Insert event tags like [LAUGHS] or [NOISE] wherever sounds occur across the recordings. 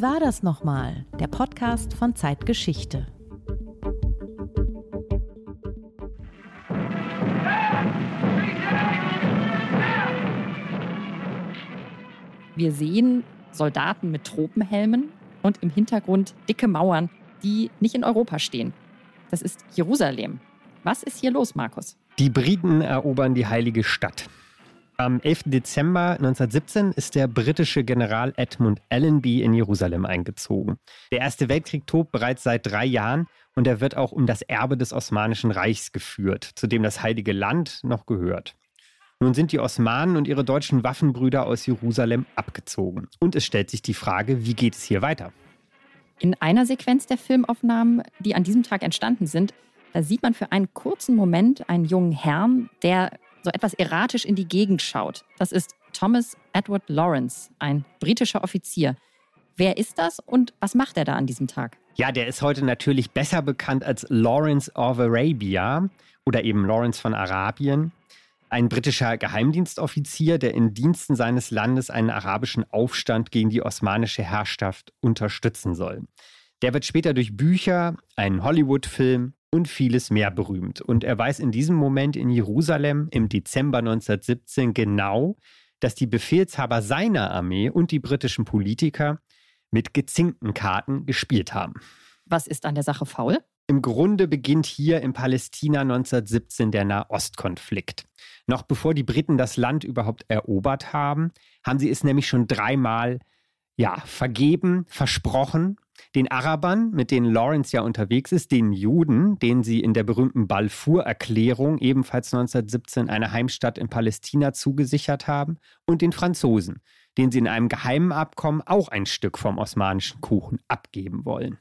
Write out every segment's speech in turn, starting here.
Wie war das nochmal? Der Podcast von Zeitgeschichte. Wir sehen Soldaten mit Tropenhelmen und im Hintergrund dicke Mauern, die nicht in Europa stehen. Das ist Jerusalem. Was ist hier los, Markus? Die Briten erobern die heilige Stadt. Am 11. Dezember 1917 ist der britische General Edmund Allenby in Jerusalem eingezogen. Der Erste Weltkrieg tobt bereits seit drei Jahren und er wird auch um das Erbe des Osmanischen Reichs geführt, zu dem das Heilige Land noch gehört. Nun sind die Osmanen und ihre deutschen Waffenbrüder aus Jerusalem abgezogen. Und es stellt sich die Frage, wie geht es hier weiter? In einer Sequenz der Filmaufnahmen, die an diesem Tag entstanden sind, da sieht man für einen kurzen Moment einen jungen Herrn, der so etwas erratisch in die Gegend schaut. Das ist Thomas Edward Lawrence, ein britischer Offizier. Wer ist das und was macht er da an diesem Tag? Ja, der ist heute natürlich besser bekannt als Lawrence of Arabia oder eben Lawrence von Arabien ein britischer Geheimdienstoffizier, der in Diensten seines Landes einen arabischen Aufstand gegen die osmanische Herrschaft unterstützen soll. Der wird später durch Bücher, einen Hollywood-Film und vieles mehr berühmt. Und er weiß in diesem Moment in Jerusalem im Dezember 1917 genau, dass die Befehlshaber seiner Armee und die britischen Politiker mit gezinkten Karten gespielt haben. Was ist an der Sache faul? Im Grunde beginnt hier in Palästina 1917 der Nahostkonflikt. Noch bevor die Briten das Land überhaupt erobert haben, haben sie es nämlich schon dreimal ja, vergeben, versprochen. Den Arabern, mit denen Lawrence ja unterwegs ist, den Juden, denen sie in der berühmten Balfour-Erklärung ebenfalls 1917 eine Heimstatt in Palästina zugesichert haben, und den Franzosen, denen sie in einem geheimen Abkommen auch ein Stück vom osmanischen Kuchen abgeben wollen.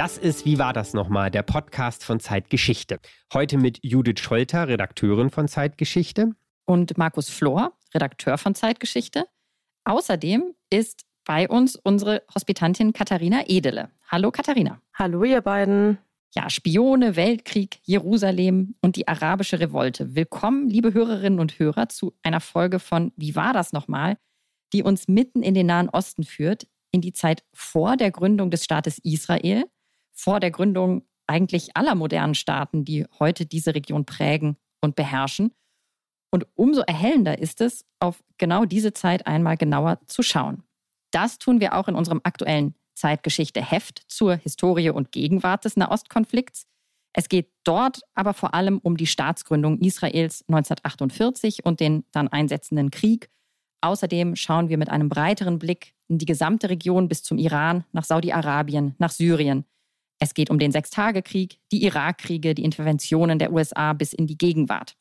Das ist Wie war das nochmal? Der Podcast von Zeitgeschichte. Heute mit Judith Scholter, Redakteurin von Zeitgeschichte. Und Markus Flor, Redakteur von Zeitgeschichte. Außerdem ist bei uns unsere Hospitantin Katharina Edele. Hallo Katharina. Hallo ihr beiden. Ja, Spione, Weltkrieg, Jerusalem und die arabische Revolte. Willkommen, liebe Hörerinnen und Hörer, zu einer Folge von Wie war das nochmal, die uns mitten in den Nahen Osten führt, in die Zeit vor der Gründung des Staates Israel vor der Gründung eigentlich aller modernen Staaten, die heute diese Region prägen und beherrschen. Und umso erhellender ist es, auf genau diese Zeit einmal genauer zu schauen. Das tun wir auch in unserem aktuellen Zeitgeschichte-Heft zur Historie und Gegenwart des Nahostkonflikts. Es geht dort aber vor allem um die Staatsgründung Israels 1948 und den dann einsetzenden Krieg. Außerdem schauen wir mit einem breiteren Blick in die gesamte Region bis zum Iran, nach Saudi-Arabien, nach Syrien, es geht um den Sechstagekrieg, die Irakkriege, die Interventionen der USA bis in die Gegenwart.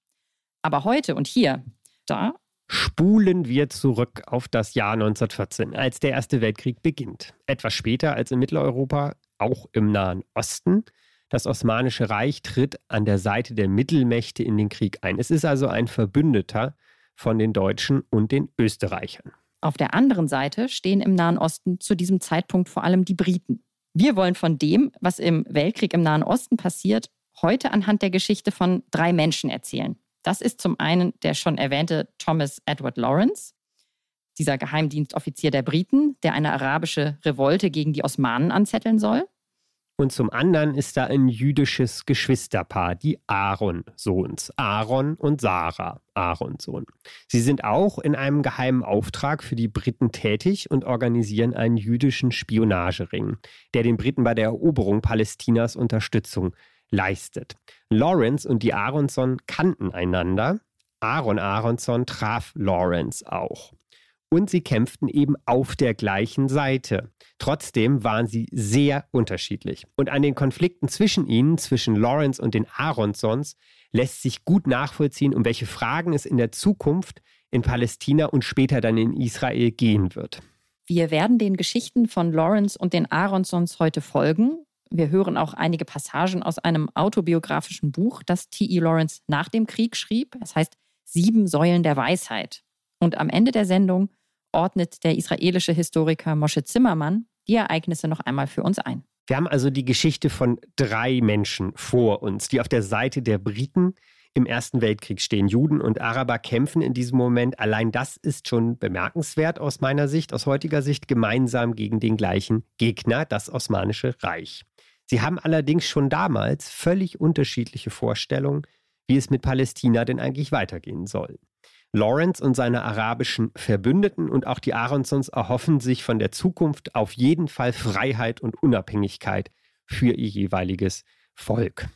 Aber heute und hier, da spulen wir zurück auf das Jahr 1914, als der Erste Weltkrieg beginnt. Etwas später als in Mitteleuropa, auch im Nahen Osten. Das Osmanische Reich tritt an der Seite der Mittelmächte in den Krieg ein. Es ist also ein Verbündeter von den Deutschen und den Österreichern. Auf der anderen Seite stehen im Nahen Osten zu diesem Zeitpunkt vor allem die Briten. Wir wollen von dem, was im Weltkrieg im Nahen Osten passiert, heute anhand der Geschichte von drei Menschen erzählen. Das ist zum einen der schon erwähnte Thomas Edward Lawrence, dieser Geheimdienstoffizier der Briten, der eine arabische Revolte gegen die Osmanen anzetteln soll. Und zum anderen ist da ein jüdisches Geschwisterpaar, die Aaron-Sohns, Aaron und Sarah, Aaron-Sohn. Sie sind auch in einem geheimen Auftrag für die Briten tätig und organisieren einen jüdischen Spionagering, der den Briten bei der Eroberung Palästinas Unterstützung leistet. Lawrence und die Aronson kannten einander. Aaron Aronson traf Lawrence auch und sie kämpften eben auf der gleichen Seite. Trotzdem waren sie sehr unterschiedlich. Und an den Konflikten zwischen ihnen, zwischen Lawrence und den Aronsons, lässt sich gut nachvollziehen, um welche Fragen es in der Zukunft in Palästina und später dann in Israel gehen wird. Wir werden den Geschichten von Lawrence und den Aronsons heute folgen. Wir hören auch einige Passagen aus einem autobiografischen Buch, das T.E. Lawrence nach dem Krieg schrieb. Es heißt Sieben Säulen der Weisheit. Und am Ende der Sendung ordnet der israelische Historiker Moshe Zimmermann die Ereignisse noch einmal für uns ein. Wir haben also die Geschichte von drei Menschen vor uns, die auf der Seite der Briten Im Ersten Weltkrieg stehen Juden und Araber kämpfen in diesem Moment. Allein das ist schon bemerkenswert aus meiner Sicht, aus heutiger Sicht, gemeinsam gegen den gleichen Gegner, das Osmanische Reich. Sie haben allerdings schon damals völlig unterschiedliche Vorstellungen, wie es mit Palästina denn eigentlich weitergehen soll. Lawrence und seine arabischen Verbündeten und auch die Aronsons erhoffen sich von der Zukunft auf jeden Fall Freiheit und Unabhängigkeit für ihr jeweiliges Volk.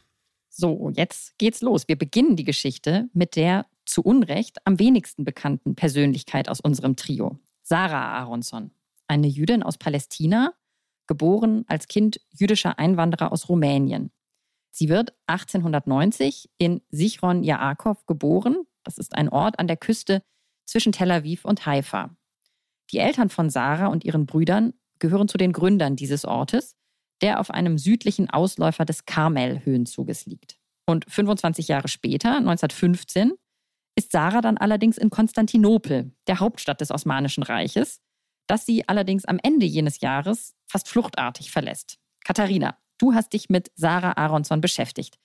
So, jetzt geht's los. Wir beginnen die Geschichte mit der zu Unrecht am wenigsten bekannten Persönlichkeit aus unserem Trio, Sarah Aronson, eine Jüdin aus Palästina, geboren als Kind jüdischer Einwanderer aus Rumänien. Sie wird 1890 in Sichron Yaakov geboren. Das ist ein Ort an der Küste zwischen Tel Aviv und Haifa. Die Eltern von Sarah und ihren Brüdern gehören zu den Gründern dieses Ortes, der auf einem südlichen Ausläufer des Karmel-Höhenzuges liegt. Und 25 Jahre später, 1915, ist Sarah dann allerdings in Konstantinopel, der Hauptstadt des Osmanischen Reiches, das sie allerdings am Ende jenes Jahres fast fluchtartig verlässt. Katharina, du hast dich mit Sarah Aronson beschäftigt.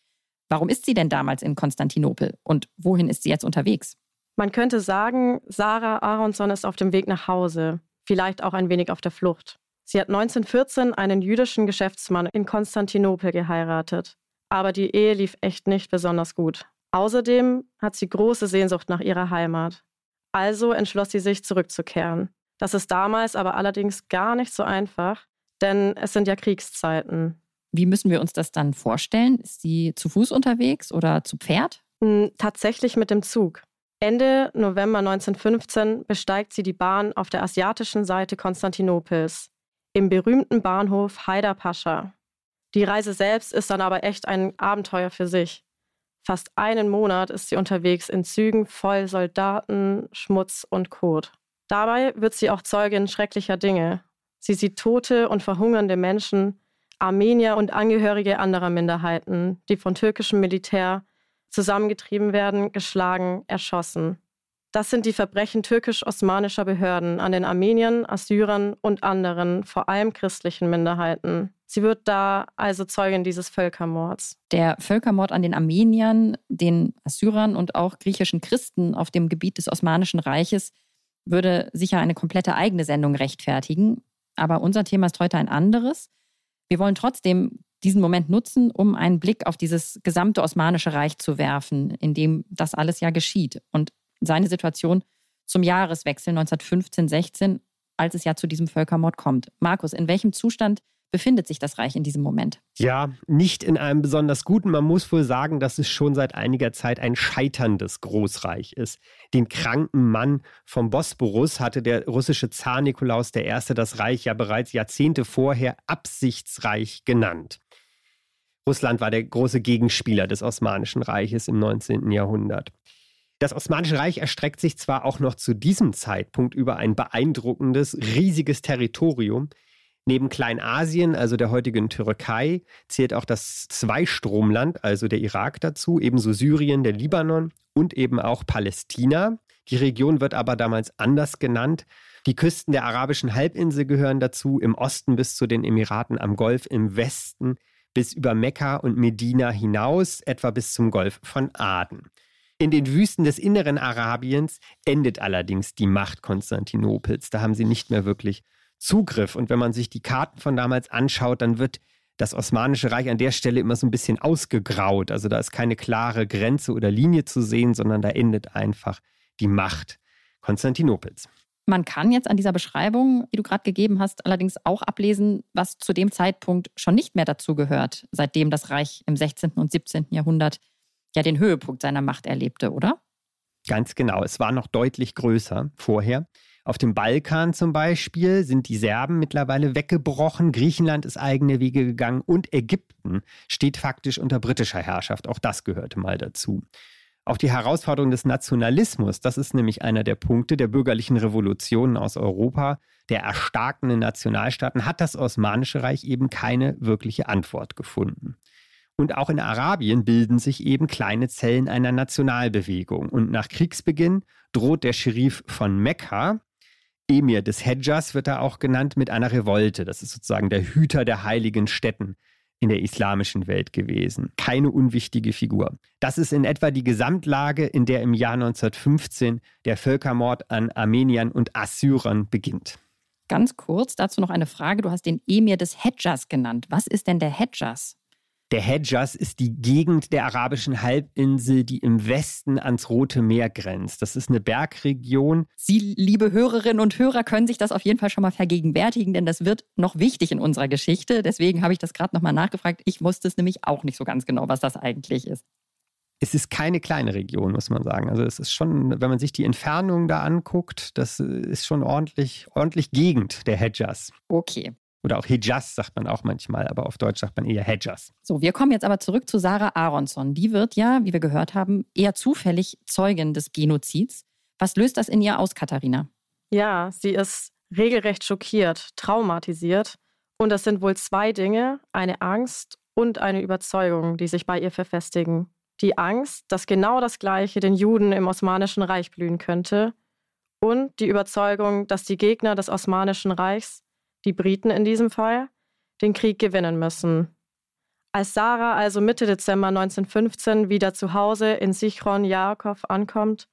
Warum ist sie denn damals in Konstantinopel und wohin ist sie jetzt unterwegs? Man könnte sagen, Sarah Aronson ist auf dem Weg nach Hause, vielleicht auch ein wenig auf der Flucht. Sie hat 1914 einen jüdischen Geschäftsmann in Konstantinopel geheiratet. Aber die Ehe lief echt nicht besonders gut. Außerdem hat sie große Sehnsucht nach ihrer Heimat. Also entschloss sie sich, zurückzukehren. Das ist damals aber allerdings gar nicht so einfach, denn es sind ja Kriegszeiten. Wie müssen wir uns das dann vorstellen? Ist sie zu Fuß unterwegs oder zu Pferd? Hm, tatsächlich mit dem Zug. Ende November 1915 besteigt sie die Bahn auf der asiatischen Seite Konstantinopels, im berühmten Bahnhof Haidar Pascha. Die Reise selbst ist dann aber echt ein Abenteuer für sich. Fast einen Monat ist sie unterwegs in Zügen voll Soldaten, Schmutz und Kot. Dabei wird sie auch Zeugin schrecklicher Dinge. Sie sieht tote und verhungernde Menschen, Armenier und Angehörige anderer Minderheiten, die von türkischem Militär zusammengetrieben werden, geschlagen, erschossen. Das sind die Verbrechen türkisch-osmanischer Behörden an den Armeniern, Assyrern und anderen, vor allem christlichen Minderheiten. Sie wird da also Zeugin dieses Völkermords. Der Völkermord an den Armeniern, den Assyrern und auch griechischen Christen auf dem Gebiet des Osmanischen Reiches würde sicher eine komplette eigene Sendung rechtfertigen. Aber unser Thema ist heute ein anderes. Wir wollen trotzdem diesen Moment nutzen, um einen Blick auf dieses gesamte Osmanische Reich zu werfen, in dem das alles ja geschieht. Und seine Situation zum Jahreswechsel 1915-16, als es ja zu diesem Völkermord kommt. Markus, in welchem Zustand befindet sich das Reich in diesem Moment? Ja, nicht in einem besonders guten. Man muss wohl sagen, dass es schon seit einiger Zeit ein scheiterndes Großreich ist. Den kranken Mann vom Bosporus hatte der russische Zar Nikolaus I. das Reich ja bereits Jahrzehnte vorher Absichtsreich genannt. Russland war der große Gegenspieler des Osmanischen Reiches im 19. Jahrhundert. Das Osmanische Reich erstreckt sich zwar auch noch zu diesem Zeitpunkt über ein beeindruckendes, riesiges Territorium. Neben Kleinasien, also der heutigen Türkei, zählt auch das Zweistromland, also der Irak dazu, ebenso Syrien, der Libanon und eben auch Palästina. Die Region wird aber damals anders genannt. Die Küsten der arabischen Halbinsel gehören dazu, im Osten bis zu den Emiraten am Golf, im Westen bis über Mekka und Medina hinaus, etwa bis zum Golf von Aden. In den Wüsten des inneren Arabiens endet allerdings die Macht Konstantinopels. Da haben sie nicht mehr wirklich Zugriff. Und wenn man sich die Karten von damals anschaut, dann wird das Osmanische Reich an der Stelle immer so ein bisschen ausgegraut. Also da ist keine klare Grenze oder Linie zu sehen, sondern da endet einfach die Macht Konstantinopels. Man kann jetzt an dieser Beschreibung, die du gerade gegeben hast, allerdings auch ablesen, was zu dem Zeitpunkt schon nicht mehr dazu gehört, seitdem das Reich im 16. und 17. Jahrhundert ja den Höhepunkt seiner Macht erlebte, oder? Ganz genau. Es war noch deutlich größer vorher. Auf dem Balkan zum Beispiel sind die Serben mittlerweile weggebrochen, Griechenland ist eigene Wege gegangen und Ägypten steht faktisch unter britischer Herrschaft. Auch das gehörte mal dazu. Auch die Herausforderung des Nationalismus, das ist nämlich einer der Punkte der bürgerlichen Revolutionen aus Europa, der erstarkenden Nationalstaaten, hat das Osmanische Reich eben keine wirkliche Antwort gefunden. Und auch in Arabien bilden sich eben kleine Zellen einer Nationalbewegung. Und nach Kriegsbeginn droht der Scherif von Mekka, Emir des Hedjas wird er auch genannt, mit einer Revolte. Das ist sozusagen der Hüter der heiligen Städten in der islamischen Welt gewesen. Keine unwichtige Figur. Das ist in etwa die Gesamtlage, in der im Jahr 1915 der Völkermord an Armeniern und Assyrern beginnt. Ganz kurz dazu noch eine Frage. Du hast den Emir des Hedjas genannt. Was ist denn der Hedjas? Der Hedjas ist die Gegend der arabischen Halbinsel, die im Westen ans Rote Meer grenzt. Das ist eine Bergregion. Sie, liebe Hörerinnen und Hörer, können sich das auf jeden Fall schon mal vergegenwärtigen, denn das wird noch wichtig in unserer Geschichte. Deswegen habe ich das gerade nochmal nachgefragt. Ich wusste es nämlich auch nicht so ganz genau, was das eigentlich ist. Es ist keine kleine Region, muss man sagen. Also es ist schon, wenn man sich die Entfernung da anguckt, das ist schon ordentlich, ordentlich Gegend der Hedjas. Okay. Oder auch Hijaz sagt man auch manchmal, aber auf Deutsch sagt man eher Hedjas. So, wir kommen jetzt aber zurück zu Sarah Aronson. Die wird ja, wie wir gehört haben, eher zufällig Zeugin des Genozids. Was löst das in ihr aus, Katharina? Ja, sie ist regelrecht schockiert, traumatisiert. Und das sind wohl zwei Dinge, eine Angst und eine Überzeugung, die sich bei ihr verfestigen. Die Angst, dass genau das Gleiche den Juden im Osmanischen Reich blühen könnte. Und die Überzeugung, dass die Gegner des Osmanischen Reichs die Briten in diesem Fall, den Krieg gewinnen müssen. Als Sarah also Mitte Dezember 1915 wieder zu Hause in Sichron Jakob ankommt,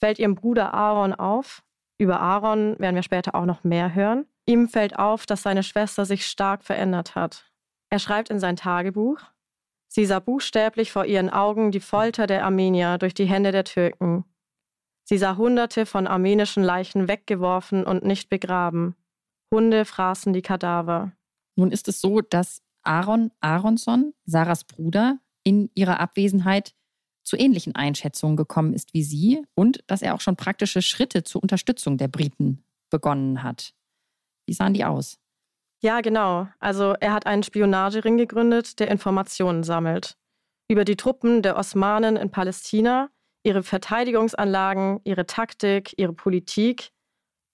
fällt ihrem Bruder Aaron auf. Über Aaron werden wir später auch noch mehr hören. Ihm fällt auf, dass seine Schwester sich stark verändert hat. Er schreibt in sein Tagebuch, sie sah buchstäblich vor ihren Augen die Folter der Armenier durch die Hände der Türken. Sie sah Hunderte von armenischen Leichen weggeworfen und nicht begraben. Hunde fraßen die Kadaver. Nun ist es so, dass Aaron Aronson, Sarahs Bruder, in ihrer Abwesenheit zu ähnlichen Einschätzungen gekommen ist wie sie und dass er auch schon praktische Schritte zur Unterstützung der Briten begonnen hat. Wie sahen die aus? Ja, genau. Also er hat einen Spionagering gegründet, der Informationen sammelt. Über die Truppen der Osmanen in Palästina, ihre Verteidigungsanlagen, ihre Taktik, ihre Politik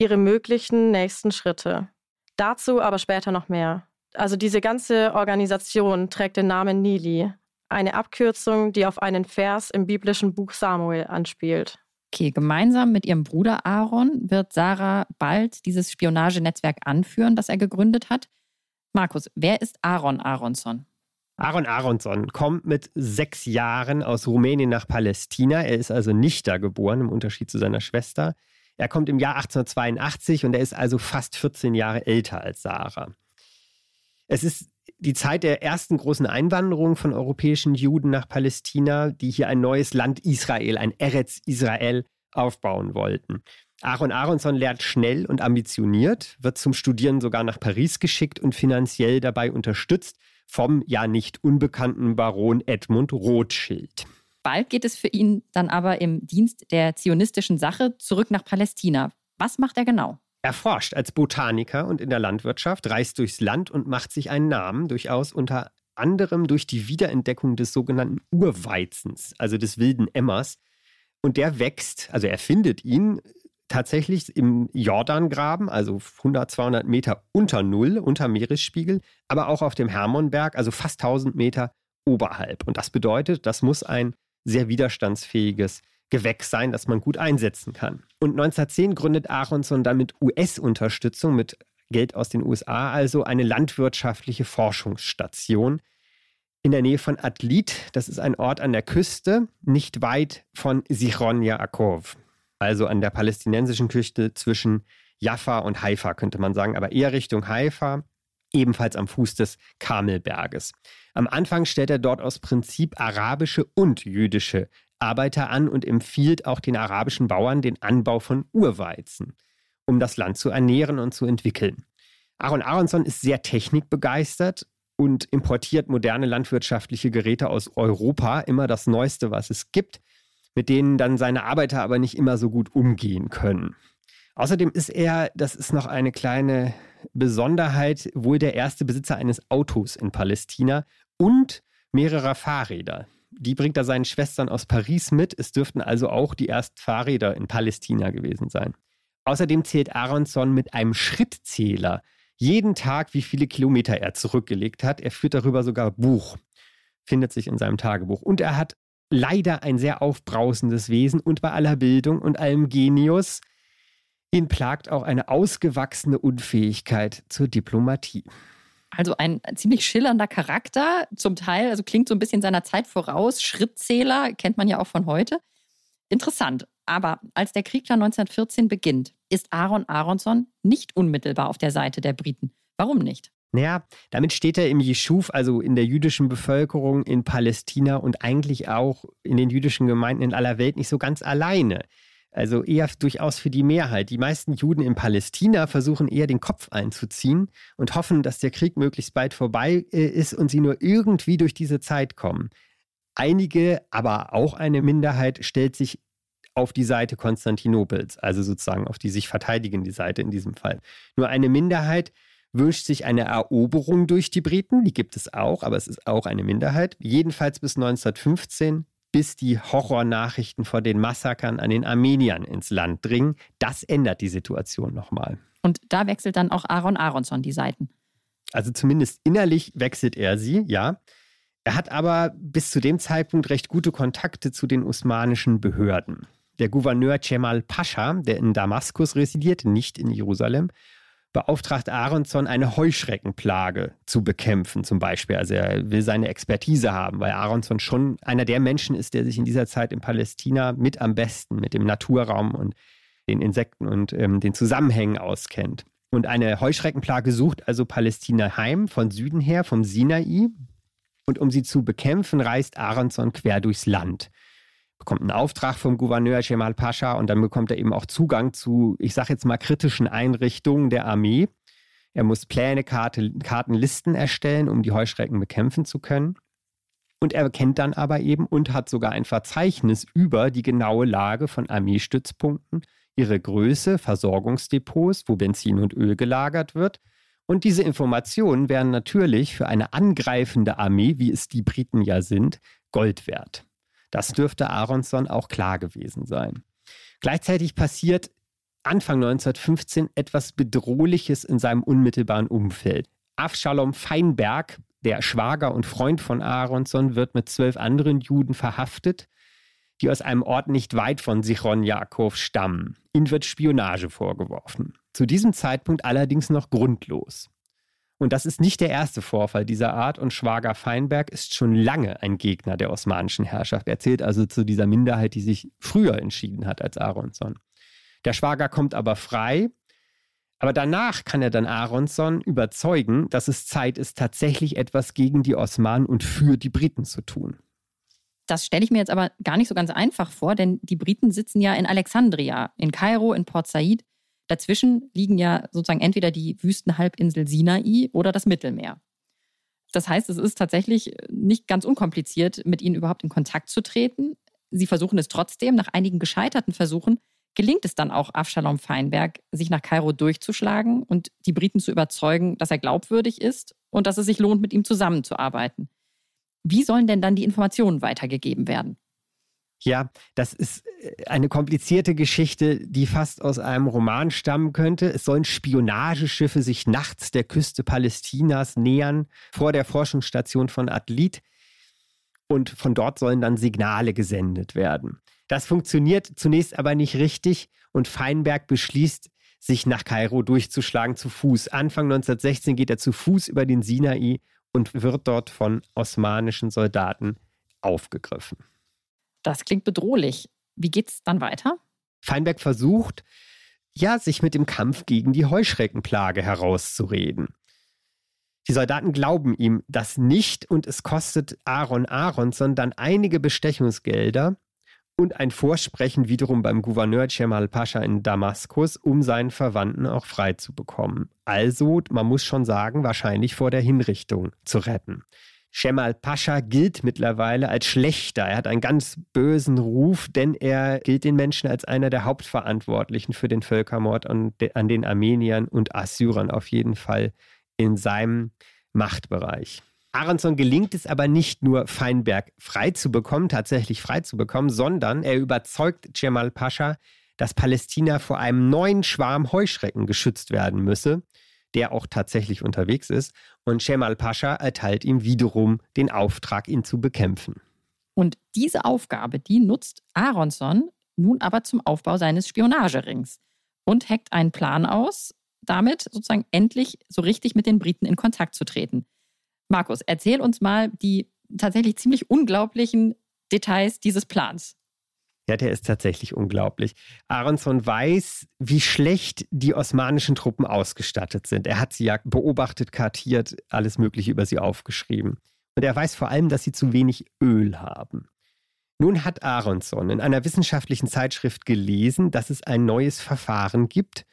ihre möglichen nächsten Schritte. Dazu aber später noch mehr. Also diese ganze Organisation trägt den Namen Nili, eine Abkürzung, die auf einen Vers im biblischen Buch Samuel anspielt. Okay, gemeinsam mit ihrem Bruder Aaron wird Sarah bald dieses Spionagenetzwerk anführen, das er gegründet hat. Markus, wer ist Aaron Aronson? Aaron Aronson kommt mit sechs Jahren aus Rumänien nach Palästina. Er ist also nicht da geboren, im Unterschied zu seiner Schwester. Er kommt im Jahr 1882 und er ist also fast 14 Jahre älter als Sarah. Es ist die Zeit der ersten großen Einwanderung von europäischen Juden nach Palästina, die hier ein neues Land Israel, ein Eretz Israel, aufbauen wollten. Aaron Aronson lernt schnell und ambitioniert, wird zum Studieren sogar nach Paris geschickt und finanziell dabei unterstützt vom ja nicht unbekannten Baron Edmund Rothschild. Bald geht es für ihn dann aber im Dienst der zionistischen Sache zurück nach Palästina. Was macht er genau? Er forscht als Botaniker und in der Landwirtschaft, reist durchs Land und macht sich einen Namen, durchaus unter anderem durch die Wiederentdeckung des sogenannten Urweizens, also des wilden Emmers. Und der wächst, also er findet ihn tatsächlich im Jordangraben, also 100, 200 Meter unter Null, unter Meeresspiegel, aber auch auf dem Hermonberg, also fast 1000 Meter oberhalb. Und das bedeutet, das muss ein sehr widerstandsfähiges Gewächs sein, das man gut einsetzen kann. Und 1910 gründet Aronson dann mit US-Unterstützung, mit Geld aus den USA, also eine landwirtschaftliche Forschungsstation in der Nähe von Atlit. Das ist ein Ort an der Küste, nicht weit von Sichron Yaakov, also an der palästinensischen Küste zwischen Jaffa und Haifa, könnte man sagen, aber eher Richtung Haifa, ebenfalls am Fuß des Karmelberges. Am Anfang stellt er dort aus Prinzip arabische und jüdische Arbeiter an und empfiehlt auch den arabischen Bauern den Anbau von Urweizen, um das Land zu ernähren und zu entwickeln. Aaron Aronson ist sehr technikbegeistert und importiert moderne landwirtschaftliche Geräte aus Europa, immer das Neueste, was es gibt, mit denen dann seine Arbeiter aber nicht immer so gut umgehen können. Außerdem ist er, das ist noch eine kleine Besonderheit, wohl der erste Besitzer eines Autos in Palästina und mehrerer Fahrräder. Die bringt er seinen Schwestern aus Paris mit. Es dürften also auch die ersten Fahrräder in Palästina gewesen sein. Außerdem zählt Aronson mit einem Schrittzähler jeden Tag, wie viele Kilometer er zurückgelegt hat. Er führt darüber sogar Buch, findet sich in seinem Tagebuch. Und er hat leider ein sehr aufbrausendes Wesen und bei aller Bildung und allem Genius Ihn plagt auch eine ausgewachsene Unfähigkeit zur Diplomatie. Also ein ziemlich schillernder Charakter, zum Teil, also klingt so ein bisschen seiner Zeit voraus. Schrittzähler kennt man ja auch von heute. Interessant. Aber als der Krieg dann 1914 beginnt, ist Aaron Aronson nicht unmittelbar auf der Seite der Briten. Warum nicht? Naja, damit steht er im Jeschuf, also in der jüdischen Bevölkerung in Palästina und eigentlich auch in den jüdischen Gemeinden in aller Welt nicht so ganz alleine. Also eher durchaus für die Mehrheit. Die meisten Juden in Palästina versuchen eher den Kopf einzuziehen und hoffen, dass der Krieg möglichst bald vorbei äh, ist und sie nur irgendwie durch diese Zeit kommen. Einige, aber auch eine Minderheit stellt sich auf die Seite Konstantinopels, also sozusagen auf die sich verteidigende Seite in diesem Fall. Nur eine Minderheit wünscht sich eine Eroberung durch die Briten, die gibt es auch, aber es ist auch eine Minderheit. Jedenfalls bis 1915 bis die Horrornachrichten vor den Massakern an den Armeniern ins Land dringen. Das ändert die Situation nochmal. Und da wechselt dann auch Aaron Aronson die Seiten. Also zumindest innerlich wechselt er sie, ja. Er hat aber bis zu dem Zeitpunkt recht gute Kontakte zu den osmanischen Behörden. Der Gouverneur Cemal Pascha, der in Damaskus residiert, nicht in Jerusalem, beauftragt Aronson, eine Heuschreckenplage zu bekämpfen, zum Beispiel. Also er will seine Expertise haben, weil Aronson schon einer der Menschen ist, der sich in dieser Zeit in Palästina mit am besten mit dem Naturraum und den Insekten und ähm, den Zusammenhängen auskennt. Und eine Heuschreckenplage sucht also Palästina heim, von Süden her, vom Sinai. Und um sie zu bekämpfen, reist Aronson quer durchs Land bekommt einen Auftrag vom Gouverneur Cemal Pascha und dann bekommt er eben auch Zugang zu, ich sage jetzt mal, kritischen Einrichtungen der Armee. Er muss Pläne, Karte, Karten, Listen erstellen, um die Heuschrecken bekämpfen zu können. Und er kennt dann aber eben und hat sogar ein Verzeichnis über die genaue Lage von Armeestützpunkten, ihre Größe, Versorgungsdepots, wo Benzin und Öl gelagert wird. Und diese Informationen wären natürlich für eine angreifende Armee, wie es die Briten ja sind, Gold wert. Das dürfte Aronson auch klar gewesen sein. Gleichzeitig passiert Anfang 1915 etwas Bedrohliches in seinem unmittelbaren Umfeld. Avshalom Feinberg, der Schwager und Freund von Aronson, wird mit zwölf anderen Juden verhaftet, die aus einem Ort nicht weit von Sichron Jakob stammen. Ihnen wird Spionage vorgeworfen. Zu diesem Zeitpunkt allerdings noch grundlos. Und das ist nicht der erste Vorfall dieser Art und Schwager Feinberg ist schon lange ein Gegner der osmanischen Herrschaft. Er zählt also zu dieser Minderheit, die sich früher entschieden hat als Aronson. Der Schwager kommt aber frei, aber danach kann er dann Aronson überzeugen, dass es Zeit ist, tatsächlich etwas gegen die Osmanen und für die Briten zu tun. Das stelle ich mir jetzt aber gar nicht so ganz einfach vor, denn die Briten sitzen ja in Alexandria, in Kairo, in Port Said. Dazwischen liegen ja sozusagen entweder die Wüstenhalbinsel Sinai oder das Mittelmeer. Das heißt, es ist tatsächlich nicht ganz unkompliziert, mit ihnen überhaupt in Kontakt zu treten. Sie versuchen es trotzdem. Nach einigen gescheiterten Versuchen gelingt es dann auch Avshalom Feinberg, sich nach Kairo durchzuschlagen und die Briten zu überzeugen, dass er glaubwürdig ist und dass es sich lohnt, mit ihm zusammenzuarbeiten. Wie sollen denn dann die Informationen weitergegeben werden? Ja, das ist äh, eine komplizierte Geschichte, die fast aus einem Roman stammen könnte. Es sollen Spionageschiffe sich nachts der Küste Palästinas nähern, vor der Forschungsstation von Adlit. Und von dort sollen dann Signale gesendet werden. Das funktioniert zunächst aber nicht richtig und Feinberg beschließt, sich nach Kairo durchzuschlagen zu Fuß. Anfang 1916 geht er zu Fuß über den Sinai und wird dort von osmanischen Soldaten aufgegriffen. Das klingt bedrohlich. Wie geht's dann weiter? Feinberg versucht, ja, sich mit dem Kampf gegen die Heuschreckenplage herauszureden. Die Soldaten glauben ihm das nicht und es kostet Aaron Aaron, sondern einige Bestechungsgelder und ein Vorsprechen wiederum beim Gouverneur Cemal Pascha in Damaskus, um seinen Verwandten auch frei zu bekommen. Also, man muss schon sagen, wahrscheinlich vor der Hinrichtung zu retten. Shemal Pascha gilt mittlerweile als schlechter. Er hat einen ganz bösen Ruf, denn er gilt den Menschen als einer der Hauptverantwortlichen für den Völkermord an, den Armeniern und Assyrern auf jeden Fall in seinem Machtbereich. Aronson gelingt es aber nicht nur, Feinberg frei zu bekommen, tatsächlich frei zu bekommen, sondern er überzeugt Cemal Pascha, dass Palästina vor einem neuen Schwarm Heuschrecken geschützt werden müsse der auch tatsächlich unterwegs ist. Und Shemal Pascha erteilt ihm wiederum den Auftrag, ihn zu bekämpfen. Und diese Aufgabe, die nutzt Aronson nun aber zum Aufbau seines Spionagerings und hackt einen Plan aus, damit sozusagen endlich so richtig mit den Briten in Kontakt zu treten. Markus, erzähl uns mal die tatsächlich ziemlich unglaublichen Details dieses Plans. Ja, der ist tatsächlich unglaublich. Aronson weiß, wie schlecht die osmanischen Truppen ausgestattet sind. Er hat sie ja beobachtet, kartiert, alles Mögliche über sie aufgeschrieben. Und er weiß vor allem, dass sie zu wenig Öl haben. Nun hat Aronson in einer wissenschaftlichen Zeitschrift gelesen, dass es ein neues Verfahren gibt,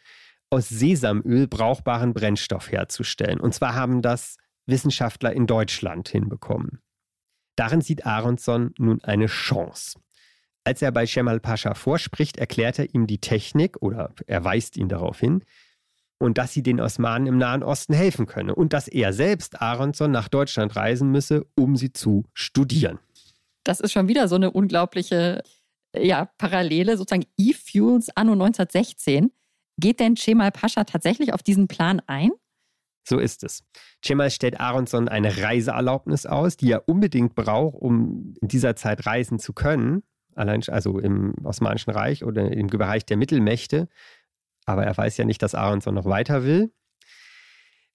aus Sesamöl brauchbaren Brennstoff herzustellen. Und zwar haben das Wissenschaftler in Deutschland hinbekommen. Darin sieht Aronson nun eine Chance. Als er bei Shemal Pascha vorspricht, erklärt er ihm die Technik oder er weist ihn darauf hin und dass sie den Osmanen im Nahen Osten helfen könne und dass er selbst Aronson nach Deutschland reisen müsse, um sie zu studieren. Das ist schon wieder so eine unglaubliche ja, Parallele, sozusagen E-Fuels anno 1916. Geht denn Cemal Pascha tatsächlich auf diesen Plan ein? So ist es. Cemal stellt Aronson eine Reiseerlaubnis aus, die er unbedingt braucht, um in dieser Zeit reisen zu können allein also im Osmanischen Reich oder im Bereich der Mittelmächte. Aber er weiß ja nicht, dass Aronson noch weiter will.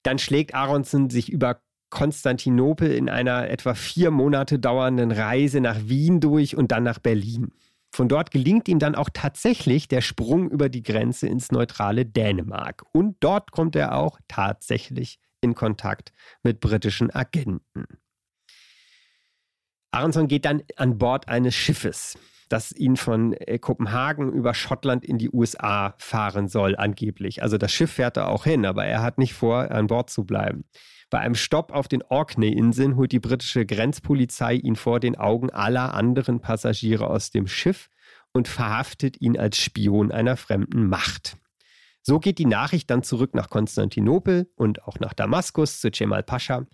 Dann schlägt Aronson sich über Konstantinopel in einer etwa vier Monate dauernden Reise nach Wien durch und dann nach Berlin. Von dort gelingt ihm dann auch tatsächlich der Sprung über die Grenze ins neutrale Dänemark. Und dort kommt er auch tatsächlich in Kontakt mit britischen Agenten. Aronson geht dann an Bord eines Schiffes das ihn von äh, Kopenhagen über Schottland in die USA fahren soll, angeblich. Also das Schiff fährt da auch hin, aber er hat nicht vor, an Bord zu bleiben. Bei einem Stopp auf den Orkney-Inseln holt die britische Grenzpolizei ihn vor den Augen aller anderen Passagiere aus dem Schiff und verhaftet ihn als Spion einer fremden Macht. So geht die Nachricht dann zurück nach Konstantinopel und auch nach Damaskus zu Cemal Pascha.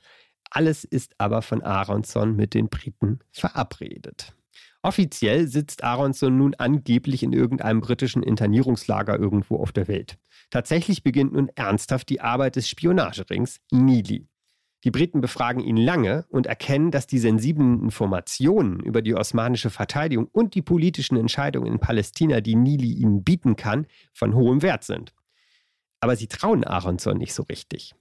Alles ist aber von Aronson mit den Briten verabredet. Offiziell sitzt Aronson nun angeblich in irgendeinem britischen Internierungslager irgendwo auf der Welt. Tatsächlich beginnt nun ernsthaft die Arbeit des Spionagerings Nili. Die Briten befragen ihn lange und erkennen, dass die sensiblen Informationen über die osmanische Verteidigung und die politischen Entscheidungen in Palästina, die Nili ihnen bieten kann, von hohem Wert sind. Aber sie trauen Aronson nicht so richtig.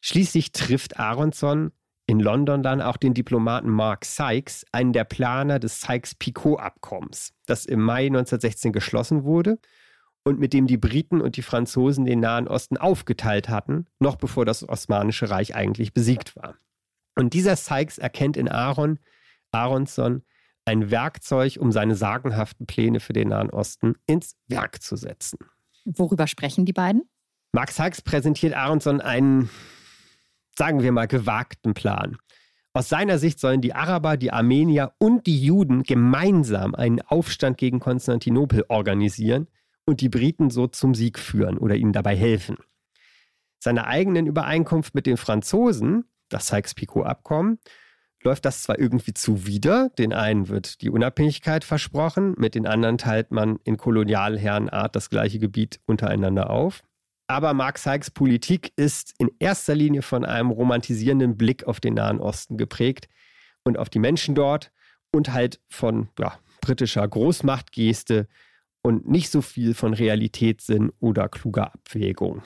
Schließlich trifft Aronson in London dann auch den Diplomaten Mark Sykes, einen der Planer des Sykes-Picot-Abkommens, das im Mai 1916 geschlossen wurde und mit dem die Briten und die Franzosen den Nahen Osten aufgeteilt hatten, noch bevor das Osmanische Reich eigentlich besiegt war. Und dieser Sykes erkennt in Aaron, Aronson, ein Werkzeug, um seine sagenhaften Pläne für den Nahen Osten ins Werk zu setzen. Worüber sprechen die beiden? Mark Sykes präsentiert Aronson einen sagen wir mal, gewagten Plan. Aus seiner Sicht sollen die Araber, die Armenier und die Juden gemeinsam einen Aufstand gegen Konstantinopel organisieren und die Briten so zum Sieg führen oder ihnen dabei helfen. Seiner eigenen Übereinkunft mit den Franzosen, das Sykes-Picot-Abkommen, läuft das zwar irgendwie zuwider. Den einen wird die Unabhängigkeit versprochen, mit den anderen teilt man in Kolonialherrenart das gleiche Gebiet untereinander auf. Aber Mark Sykes Politik ist in erster Linie von einem romantisierenden Blick auf den Nahen Osten geprägt und auf die Menschen dort und halt von ja, britischer Großmachtgeste und nicht so viel von Realitätssinn oder kluger Abwägung.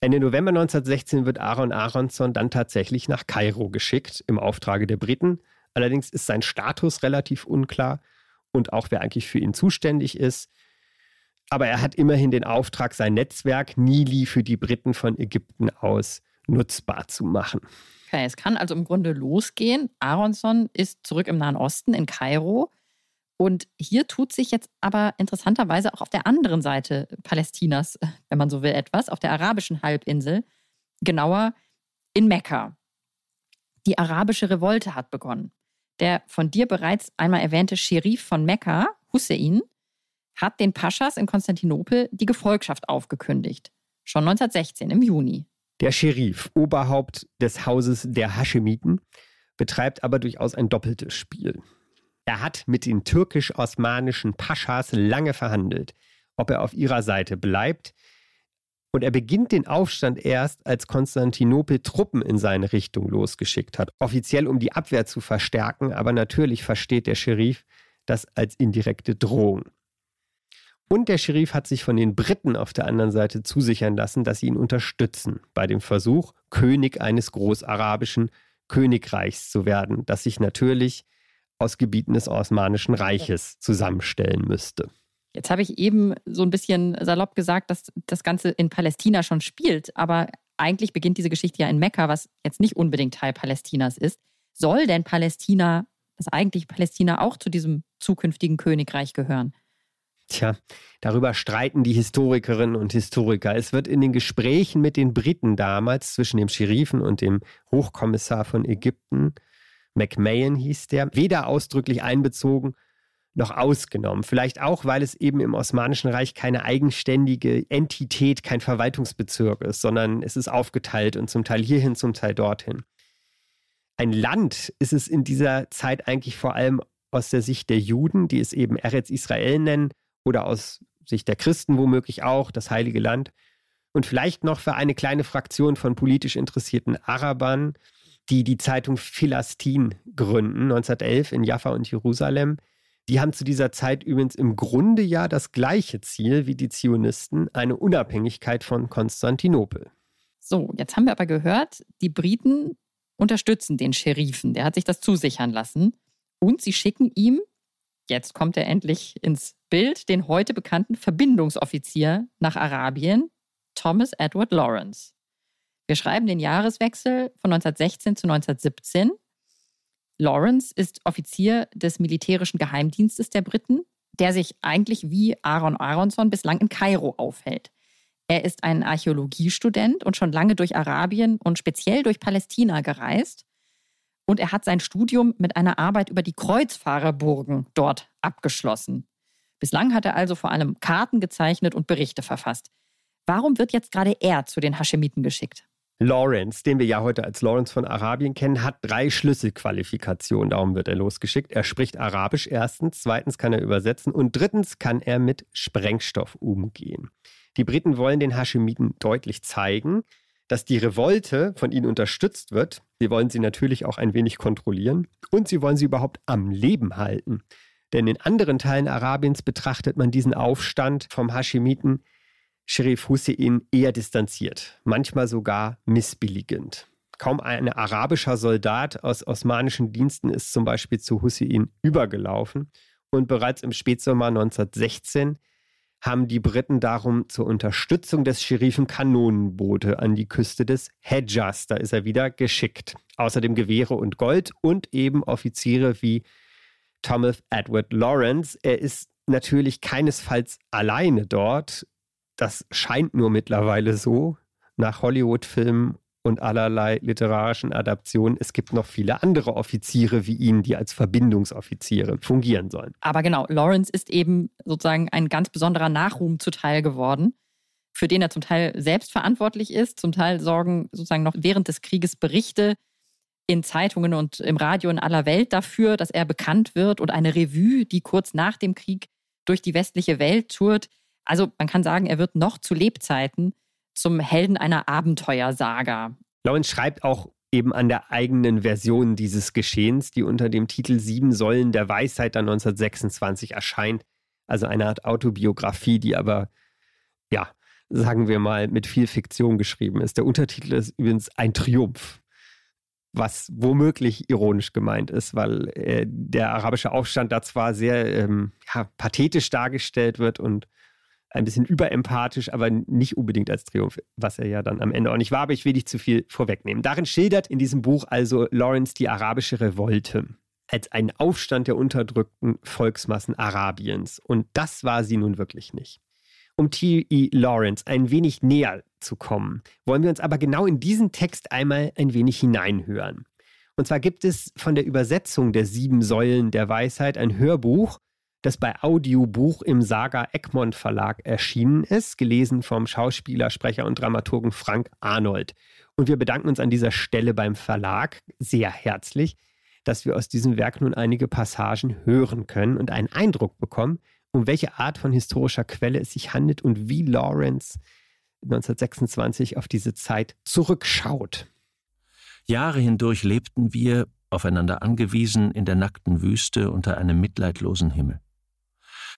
Ende November 1916 wird Aaron Aronson dann tatsächlich nach Kairo geschickt im Auftrage der Briten. Allerdings ist sein Status relativ unklar und auch wer eigentlich für ihn zuständig ist. Aber er hat immerhin den Auftrag, sein Netzwerk Nili für die Briten von Ägypten aus nutzbar zu machen. Okay, es kann also im Grunde losgehen. Aronson ist zurück im Nahen Osten in Kairo. Und hier tut sich jetzt aber interessanterweise auch auf der anderen Seite Palästinas, wenn man so will, etwas, auf der arabischen Halbinsel, genauer in Mekka. Die arabische Revolte hat begonnen. Der von dir bereits einmal erwähnte Scherif von Mekka, Hussein, hat den Paschas in Konstantinopel die Gefolgschaft aufgekündigt. Schon 1916 im Juni. Der Scherif, Oberhaupt des Hauses der Haschemiten, betreibt aber durchaus ein doppeltes Spiel. Er hat mit den türkisch-osmanischen Paschas lange verhandelt, ob er auf ihrer Seite bleibt. Und er beginnt den Aufstand erst, als Konstantinopel Truppen in seine Richtung losgeschickt hat. Offiziell, um die Abwehr zu verstärken, aber natürlich versteht der Scherif das als indirekte Drohung. Und der Scherif hat sich von den Briten auf der anderen Seite zusichern lassen, dass sie ihn unterstützen bei dem Versuch, König eines großarabischen Königreichs zu werden, das sich natürlich aus Gebieten des Osmanischen Reiches zusammenstellen müsste. Jetzt habe ich eben so ein bisschen salopp gesagt, dass das Ganze in Palästina schon spielt, aber eigentlich beginnt diese Geschichte ja in Mekka, was jetzt nicht unbedingt Teil Palästinas ist. Soll denn Palästina, das eigentliche Palästina, auch zu diesem zukünftigen Königreich gehören? Tja, darüber streiten die Historikerinnen und Historiker. Es wird in den Gesprächen mit den Briten damals zwischen dem Scherifen und dem Hochkommissar von Ägypten, McMahon hieß der, weder ausdrücklich einbezogen noch ausgenommen. Vielleicht auch, weil es eben im Osmanischen Reich keine eigenständige Entität, kein Verwaltungsbezirk ist, sondern es ist aufgeteilt und zum Teil hierhin, zum Teil dorthin. Ein Land ist es in dieser Zeit eigentlich vor allem aus der Sicht der Juden, die es eben Eretz Israel nennen, oder aus Sicht der Christen womöglich auch, das Heilige Land. Und vielleicht noch für eine kleine Fraktion von politisch interessierten Arabern, die die Zeitung Philastin gründen, 1911 in Jaffa und Jerusalem. Die haben zu dieser Zeit übrigens im Grunde ja das gleiche Ziel wie die Zionisten, eine Unabhängigkeit von Konstantinopel. So, jetzt haben wir aber gehört, die Briten unterstützen den Scherifen. Der hat sich das zusichern lassen. Und sie schicken ihm, jetzt kommt er endlich ins Bild, den heute bekannten Verbindungsoffizier nach Arabien, Thomas Edward Lawrence. Wir schreiben den Jahreswechsel von 1916 zu 1917. Lawrence ist Offizier des militärischen Geheimdienstes der Briten, der sich eigentlich wie Aaron Aronson bislang in Kairo aufhält. Er ist ein Archäologiestudent und schon lange durch Arabien und speziell durch Palästina gereist. Und er hat sein Studium mit einer Arbeit über die Kreuzfahrerburgen dort abgeschlossen. Bislang hat er also vor allem Karten gezeichnet und Berichte verfasst. Warum wird jetzt gerade er zu den Haschemiten geschickt? Lawrence, den wir ja heute als Lawrence von Arabien kennen, hat drei Schlüsselqualifikationen. Darum wird er losgeschickt. Er spricht Arabisch erstens, zweitens kann er übersetzen und drittens kann er mit Sprengstoff umgehen. Die Briten wollen den Haschemiten deutlich zeigen, dass die Revolte von ihnen unterstützt wird. Sie wollen sie natürlich auch ein wenig kontrollieren und sie wollen sie überhaupt am Leben halten. Denn in anderen Teilen Arabiens betrachtet man diesen Aufstand vom Haschemiten Sherif Hussein eher distanziert, manchmal sogar missbilligend. Kaum ein arabischer Soldat aus osmanischen Diensten ist zum Beispiel zu Hussein übergelaufen. Und bereits im Spätsommer 1916 haben die Briten darum zur Unterstützung des Scherifen Kanonenboote an die Küste des Hedjas, da ist er wieder geschickt. Außerdem Gewehre und Gold und eben Offiziere wie Thomas Edward Lawrence. Er ist natürlich keinesfalls alleine dort das scheint nur mittlerweile so, nach Hollywood-Filmen und allerlei literarischen Adaptionen. Es gibt noch viele andere Offiziere wie ihn, die als Verbindungsoffiziere fungieren sollen. Aber genau, Lawrence ist eben sozusagen ein ganz besonderer Nachruhm zuteil geworden, für den er zum Teil selbst verantwortlich ist. Zum Teil sorgen sozusagen noch während des Krieges Berichte in Zeitungen und im Radio in aller Welt dafür, dass er bekannt wird und eine Revue, die kurz nach dem Krieg durch die westliche Welt tourt, also man kann sagen, er wird noch zu Lebzeiten zum Helden einer Abenteuersaga. Lawrence schreibt auch eben an der eigenen Version dieses Geschehens, die unter dem Titel Sieben Säulen der Weisheit dann 1926 erscheint. Also eine Art Autobiografie, die aber, ja, sagen wir mal, mit viel Fiktion geschrieben ist. Der Untertitel ist übrigens ein Triumph, was womöglich ironisch gemeint ist, weil äh, der arabische Aufstand da zwar sehr ähm, ja, pathetisch dargestellt wird und ein bisschen überempathisch, aber nicht unbedingt als Triumph, was er ja dann am Ende auch nicht war. Aber ich will nicht zu viel vorwegnehmen. Darin schildert in diesem Buch also Lawrence die arabische Revolte als einen Aufstand der unterdrückten Volksmassen Arabiens. Und das war sie nun wirklich nicht. Um T.E. Lawrence ein wenig näher zu kommen, wollen wir uns aber genau in diesen Text einmal ein wenig hineinhören. Und zwar gibt es von der Übersetzung der sieben Säulen der Weisheit ein Hörbuch, das bei Audiobuch im Saga Egmont Verlag erschienen ist, gelesen vom Schauspieler, Sprecher und Dramaturgen Frank Arnold. Und wir bedanken uns an dieser Stelle beim Verlag sehr herzlich, dass wir aus diesem Werk nun einige Passagen hören können und einen Eindruck bekommen, um welche Art von historischer Quelle es sich handelt und wie Lawrence 1926 auf diese Zeit zurückschaut. Jahre hindurch lebten wir, aufeinander angewiesen, in der nackten Wüste unter einem mitleidlosen Himmel.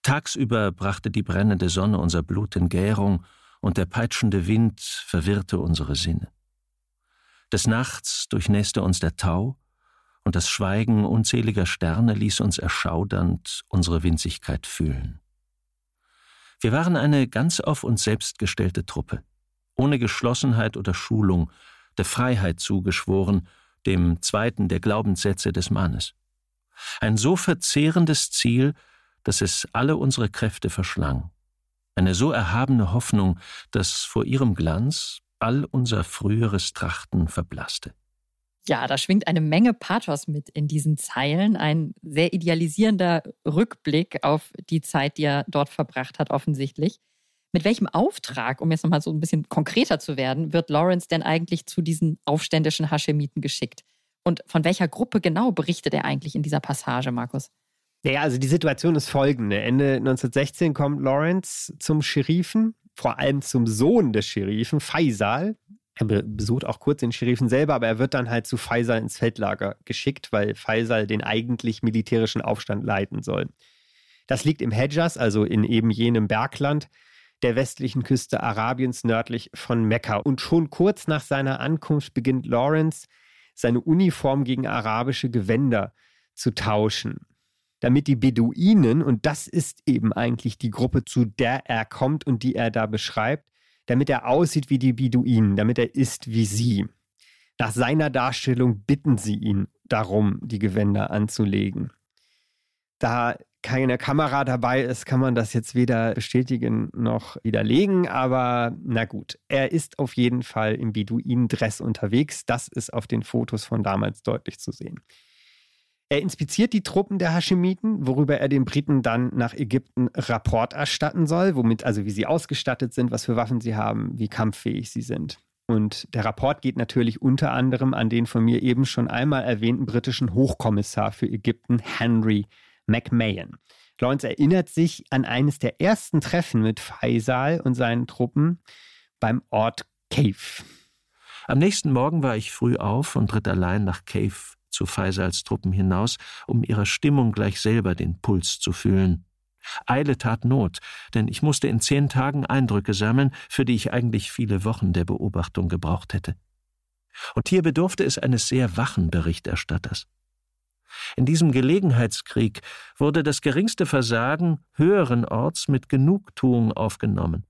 Tagsüber brachte die brennende Sonne unser Blut in Gärung und der peitschende Wind verwirrte unsere Sinne. Des Nachts durchnässte uns der Tau und das Schweigen unzähliger Sterne ließ uns erschaudernd unsere Winzigkeit fühlen. Wir waren eine ganz auf uns selbst gestellte Truppe, ohne Geschlossenheit oder Schulung, der Freiheit zugeschworen, dem zweiten der Glaubenssätze des Mannes. Ein so verzehrendes Ziel, dass es alle unsere Kräfte verschlang. Eine so erhabene Hoffnung, dass vor ihrem Glanz all unser früheres Trachten verblasste. Ja, da schwingt eine Menge Pathos mit in diesen Zeilen. Ein sehr idealisierender Rückblick auf die Zeit, die er dort verbracht hat, offensichtlich. Mit welchem Auftrag, um jetzt nochmal so ein bisschen konkreter zu werden, wird Lawrence denn eigentlich zu diesen aufständischen Haschemiten geschickt? Und von welcher Gruppe genau berichtet er eigentlich in dieser Passage, Markus? Naja, also die Situation ist folgende. Ende 1916 kommt Lawrence zum Scherifen, vor allem zum Sohn des Scherifen, Faisal. Er besucht auch kurz den Scherifen selber, aber er wird dann halt zu Faisal ins Feldlager geschickt, weil Faisal den eigentlich militärischen Aufstand leiten soll. Das liegt im Hedjas, also in eben jenem Bergland der westlichen Küste Arabiens nördlich von Mekka. Und schon kurz nach seiner Ankunft beginnt Lawrence, seine Uniform gegen arabische Gewänder zu tauschen damit die Beduinen, und das ist eben eigentlich die Gruppe, zu der er kommt und die er da beschreibt, damit er aussieht wie die Beduinen, damit er ist wie sie. Nach seiner Darstellung bitten sie ihn darum, die Gewänder anzulegen. Da keine Kamera dabei ist, kann man das jetzt weder bestätigen noch widerlegen, aber na gut, er ist auf jeden Fall im Beduinendress unterwegs. Das ist auf den Fotos von damals deutlich zu sehen. Er inspiziert die Truppen der Haschemiten, worüber er den Briten dann nach Ägypten Rapport erstatten soll, womit also wie sie ausgestattet sind, was für Waffen sie haben, wie kampffähig sie sind. Und der Rapport geht natürlich unter anderem an den von mir eben schon einmal erwähnten britischen Hochkommissar für Ägypten, Henry McMahon. Lawrence erinnert sich an eines der ersten Treffen mit Faisal und seinen Truppen beim Ort Cave. Am nächsten Morgen war ich früh auf und ritt allein nach Cave zu Faisals Truppen hinaus, um ihrer Stimmung gleich selber den Puls zu fühlen. Eile tat Not, denn ich musste in zehn Tagen Eindrücke sammeln, für die ich eigentlich viele Wochen der Beobachtung gebraucht hätte. Und hier bedurfte es eines sehr wachen Berichterstatters. In diesem Gelegenheitskrieg wurde das geringste Versagen höheren Orts mit Genugtuung aufgenommen,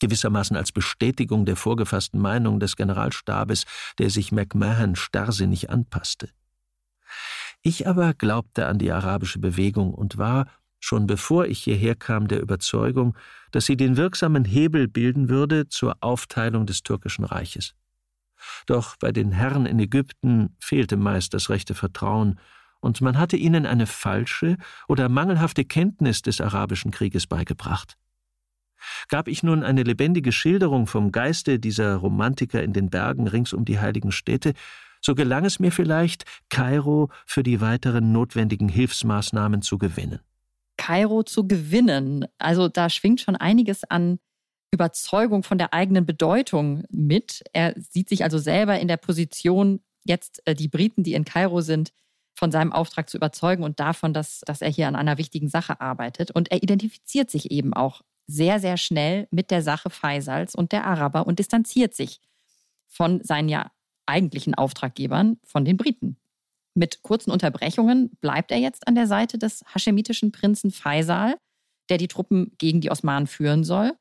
gewissermaßen als Bestätigung der vorgefassten Meinung des Generalstabes, der sich McMahon starrsinnig anpasste. Ich aber glaubte an die arabische Bewegung und war, schon bevor ich hierher kam, der Überzeugung, dass sie den wirksamen Hebel bilden würde zur Aufteilung des türkischen Reiches. Doch bei den Herren in Ägypten fehlte meist das rechte Vertrauen, und man hatte ihnen eine falsche oder mangelhafte Kenntnis des arabischen Krieges beigebracht. Gab ich nun eine lebendige Schilderung vom Geiste dieser Romantiker in den Bergen rings um die heiligen Städte, so gelang es mir vielleicht, Kairo für die weiteren notwendigen Hilfsmaßnahmen zu gewinnen. Kairo zu gewinnen, also da schwingt schon einiges an Überzeugung von der eigenen Bedeutung mit. Er sieht sich also selber in der Position, jetzt äh, die Briten, die in Kairo sind, von seinem Auftrag zu überzeugen und davon, dass, dass er hier an einer wichtigen Sache arbeitet. Und er identifiziert sich eben auch sehr, sehr schnell mit der Sache Faisals und der Araber und distanziert sich von seinen ja eigentlichen Auftraggebern von den Briten. Mit kurzen Unterbrechungen bleibt er jetzt an der Seite des haschemitischen Prinzen Faisal, der die Truppen gegen die Osmanen führen soll.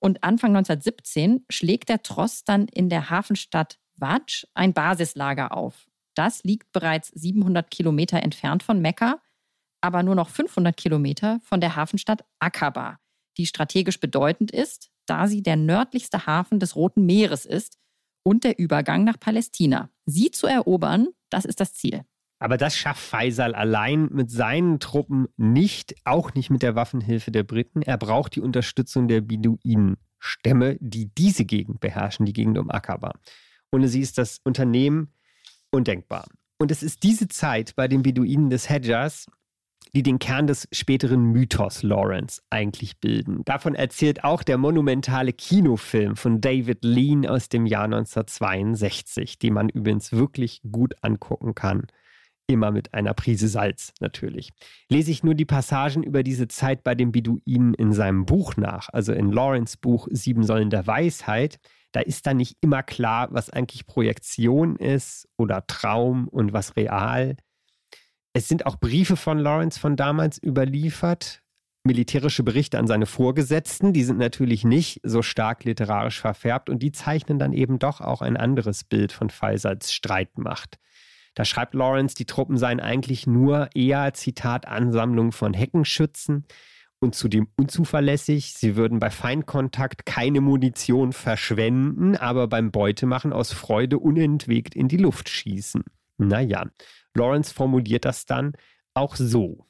Und Anfang 1917 schlägt der Tross dann in der Hafenstadt Wadj ein Basislager auf. Das liegt bereits 700 Kilometer entfernt von Mekka, aber nur noch 500 Kilometer von der Hafenstadt Aqaba, die strategisch bedeutend ist, da sie der nördlichste Hafen des Roten Meeres ist und der Übergang nach Palästina. Sie zu erobern, das ist das Ziel. Aber das schafft Faisal allein mit seinen Truppen nicht, auch nicht mit der Waffenhilfe der Briten. Er braucht die Unterstützung der Beduinen-Stämme, die diese Gegend beherrschen, die Gegend um Akaba. Ohne sie ist das Unternehmen undenkbar. Und es ist diese Zeit bei den Beduinen des Hedjas, die den Kern des späteren Mythos Lawrence eigentlich bilden. Davon erzählt auch der monumentale Kinofilm von David Lean aus dem Jahr 1962, den man übrigens wirklich gut angucken kann Immer mit einer Prise Salz natürlich. Lese ich nur die Passagen über diese Zeit bei den Beduinen in seinem Buch nach, also in Lawrence Buch Sieben Säulen der Weisheit, da ist dann nicht immer klar, was eigentlich Projektion ist oder Traum und was real. Es sind auch Briefe von Lawrence von damals überliefert, militärische Berichte an seine Vorgesetzten, die sind natürlich nicht so stark literarisch verfärbt und die zeichnen dann eben doch auch ein anderes Bild von Faisals Streitmacht. Da schreibt Lawrence, die Truppen seien eigentlich nur eher, Zitat, Ansammlung von Heckenschützen und zudem unzuverlässig. Sie würden bei Feindkontakt keine Munition verschwenden, aber beim Beutemachen aus Freude unentwegt in die Luft schießen. Naja, Lawrence formuliert das dann auch so.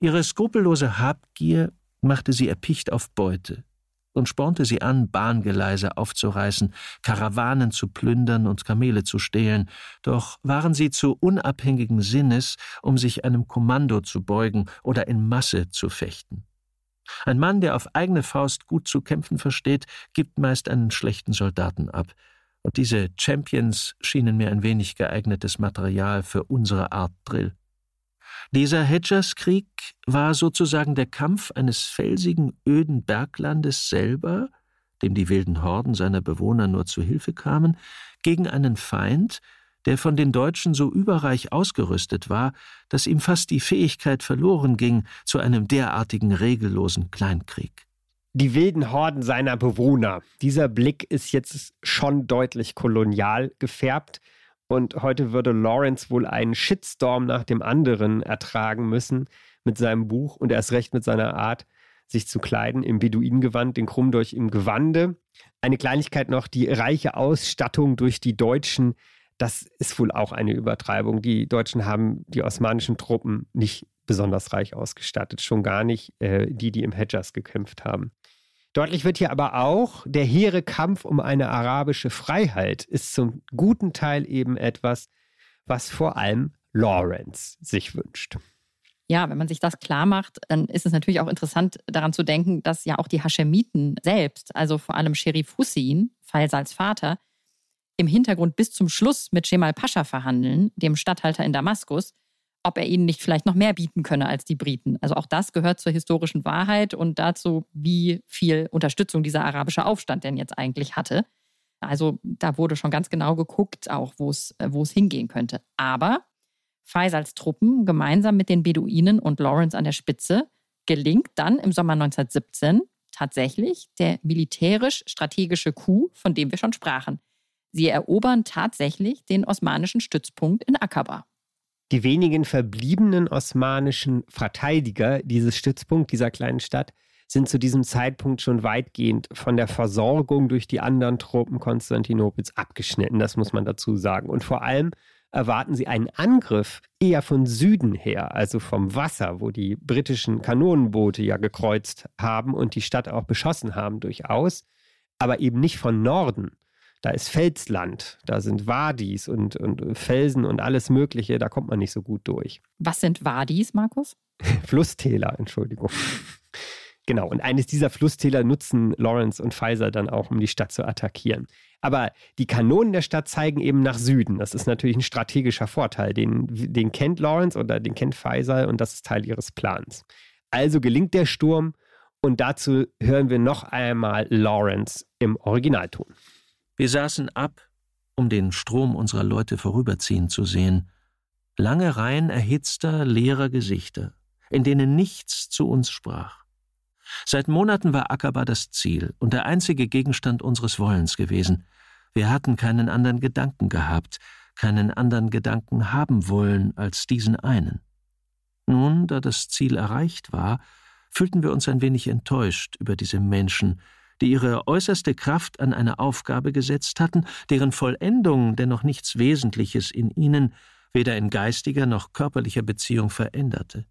Ihre skrupellose Habgier machte sie erpicht auf Beute und spornte sie an, Bahngeleise aufzureißen, Karawanen zu plündern und Kamele zu stehlen, doch waren sie zu unabhängigen Sinnes, um sich einem Kommando zu beugen oder in Masse zu fechten. Ein Mann, der auf eigene Faust gut zu kämpfen versteht, gibt meist einen schlechten Soldaten ab, und diese Champions schienen mir ein wenig geeignetes Material für unsere Art Drill. Dieser Hedgerskrieg war sozusagen der Kampf eines felsigen, öden Berglandes selber, dem die wilden Horden seiner Bewohner nur zu Hilfe kamen, gegen einen Feind, der von den Deutschen so überreich ausgerüstet war, dass ihm fast die Fähigkeit verloren ging zu einem derartigen regellosen Kleinkrieg. Die wilden Horden seiner Bewohner. Dieser Blick ist jetzt schon deutlich kolonial gefärbt. Und heute würde Lawrence wohl einen Shitstorm nach dem anderen ertragen müssen mit seinem Buch und erst recht mit seiner Art, sich zu kleiden im Beduinengewand, den Krummdolch im Gewande. Eine Kleinigkeit noch, die reiche Ausstattung durch die Deutschen, das ist wohl auch eine Übertreibung. Die Deutschen haben die osmanischen Truppen nicht besonders reich ausgestattet, schon gar nicht äh, die, die im Hedjas gekämpft haben. Deutlich wird hier aber auch, der hehre Kampf um eine arabische Freiheit ist zum guten Teil eben etwas, was vor allem Lawrence sich wünscht. Ja, wenn man sich das klar macht, dann ist es natürlich auch interessant daran zu denken, dass ja auch die Haschemiten selbst, also vor allem Sherif Hussein, Faisals Vater, im Hintergrund bis zum Schluss mit Shemal Pascha verhandeln, dem Statthalter in Damaskus, ob er ihnen nicht vielleicht noch mehr bieten könne als die Briten. Also auch das gehört zur historischen Wahrheit und dazu, wie viel Unterstützung dieser arabische Aufstand denn jetzt eigentlich hatte. Also da wurde schon ganz genau geguckt, auch wo es, äh, hingehen könnte. Aber Faisals Truppen gemeinsam mit den Beduinen und Lawrence an der Spitze gelingt dann im Sommer 1917 tatsächlich der militärisch-strategische Coup, von dem wir schon sprachen. Sie erobern tatsächlich den osmanischen Stützpunkt in Aqaba. Die wenigen verbliebenen osmanischen Verteidiger dieses Stützpunkt dieser kleinen Stadt sind zu diesem Zeitpunkt schon weitgehend von der Versorgung durch die anderen Truppen Konstantinopels abgeschnitten, das muss man dazu sagen. Und vor allem erwarten sie einen Angriff eher von Süden her, also vom Wasser, wo die britischen Kanonenboote ja gekreuzt haben und die Stadt auch beschossen haben durchaus, aber eben nicht von Norden. Da ist Felsland, da sind Wadis und, und Felsen und alles Mögliche, da kommt man nicht so gut durch. Was sind Wadis, Markus? [LAUGHS] Flusstäler, Entschuldigung. Genau, und eines dieser Flusstäler nutzen Lawrence und Pfizer dann auch, um die Stadt zu attackieren. Aber die Kanonen der Stadt zeigen eben nach Süden. Das ist natürlich ein strategischer Vorteil. Den, den kennt Lawrence oder den kennt Pfizer und das ist Teil ihres Plans. Also gelingt der Sturm und dazu hören wir noch einmal Lawrence im Originalton. Wir saßen ab, um den Strom unserer Leute vorüberziehen zu sehen. Lange Reihen erhitzter, leerer Gesichter, in denen nichts zu uns sprach. Seit Monaten war Akaba das Ziel und der einzige Gegenstand unseres Wollens gewesen. Wir hatten keinen anderen Gedanken gehabt, keinen anderen Gedanken haben wollen als diesen einen. Nun, da das Ziel erreicht war, fühlten wir uns ein wenig enttäuscht über diese Menschen, die ihre äußerste Kraft an eine Aufgabe gesetzt hatten, deren Vollendung dennoch nichts Wesentliches in ihnen weder in geistiger noch körperlicher Beziehung veränderte.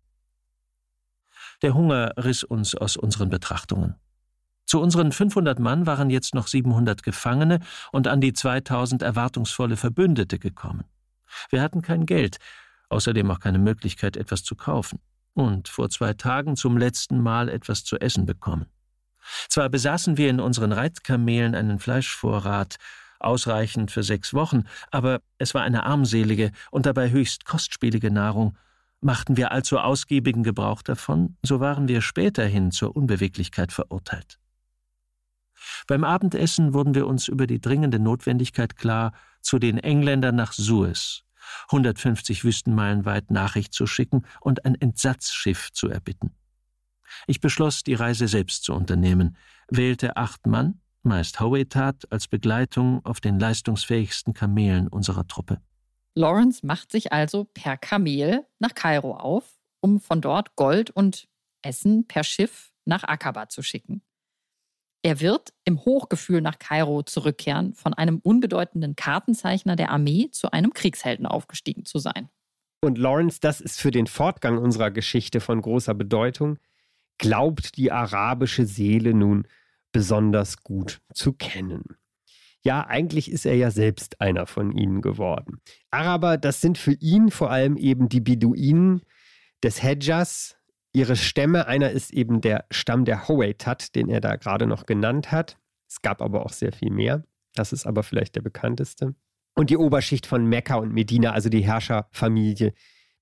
Der Hunger riss uns aus unseren Betrachtungen. Zu unseren 500 Mann waren jetzt noch 700 Gefangene und an die 2000 erwartungsvolle Verbündete gekommen. Wir hatten kein Geld, außerdem auch keine Möglichkeit, etwas zu kaufen, und vor zwei Tagen zum letzten Mal etwas zu essen bekommen. Zwar besaßen wir in unseren Reitkamelen einen Fleischvorrat, ausreichend für sechs Wochen, aber es war eine armselige und dabei höchst kostspielige Nahrung. Machten wir allzu ausgiebigen Gebrauch davon, so waren wir späterhin zur Unbeweglichkeit verurteilt. Beim Abendessen wurden wir uns über die dringende Notwendigkeit klar, zu den Engländern nach Suez, 150 Wüstenmeilen weit Nachricht zu schicken und ein Entsatzschiff zu erbitten. Ich beschloss, die Reise selbst zu unternehmen, wählte acht Mann, meist Howetat, als Begleitung auf den leistungsfähigsten Kamelen unserer Truppe. Lawrence macht sich also per Kamel nach Kairo auf, um von dort Gold und Essen per Schiff nach Akaba zu schicken. Er wird im Hochgefühl nach Kairo zurückkehren, von einem unbedeutenden Kartenzeichner der Armee zu einem Kriegshelden aufgestiegen zu sein. Und Lawrence, das ist für den Fortgang unserer Geschichte von großer Bedeutung, glaubt die arabische Seele nun besonders gut zu kennen. Ja, eigentlich ist er ja selbst einer von ihnen geworden. Araber, das sind für ihn vor allem eben die Beduinen des Hedjas, ihre Stämme. Einer ist eben der Stamm der Howeitat, den er da gerade noch genannt hat. Es gab aber auch sehr viel mehr. Das ist aber vielleicht der bekannteste. Und die Oberschicht von Mekka und Medina, also die Herrscherfamilie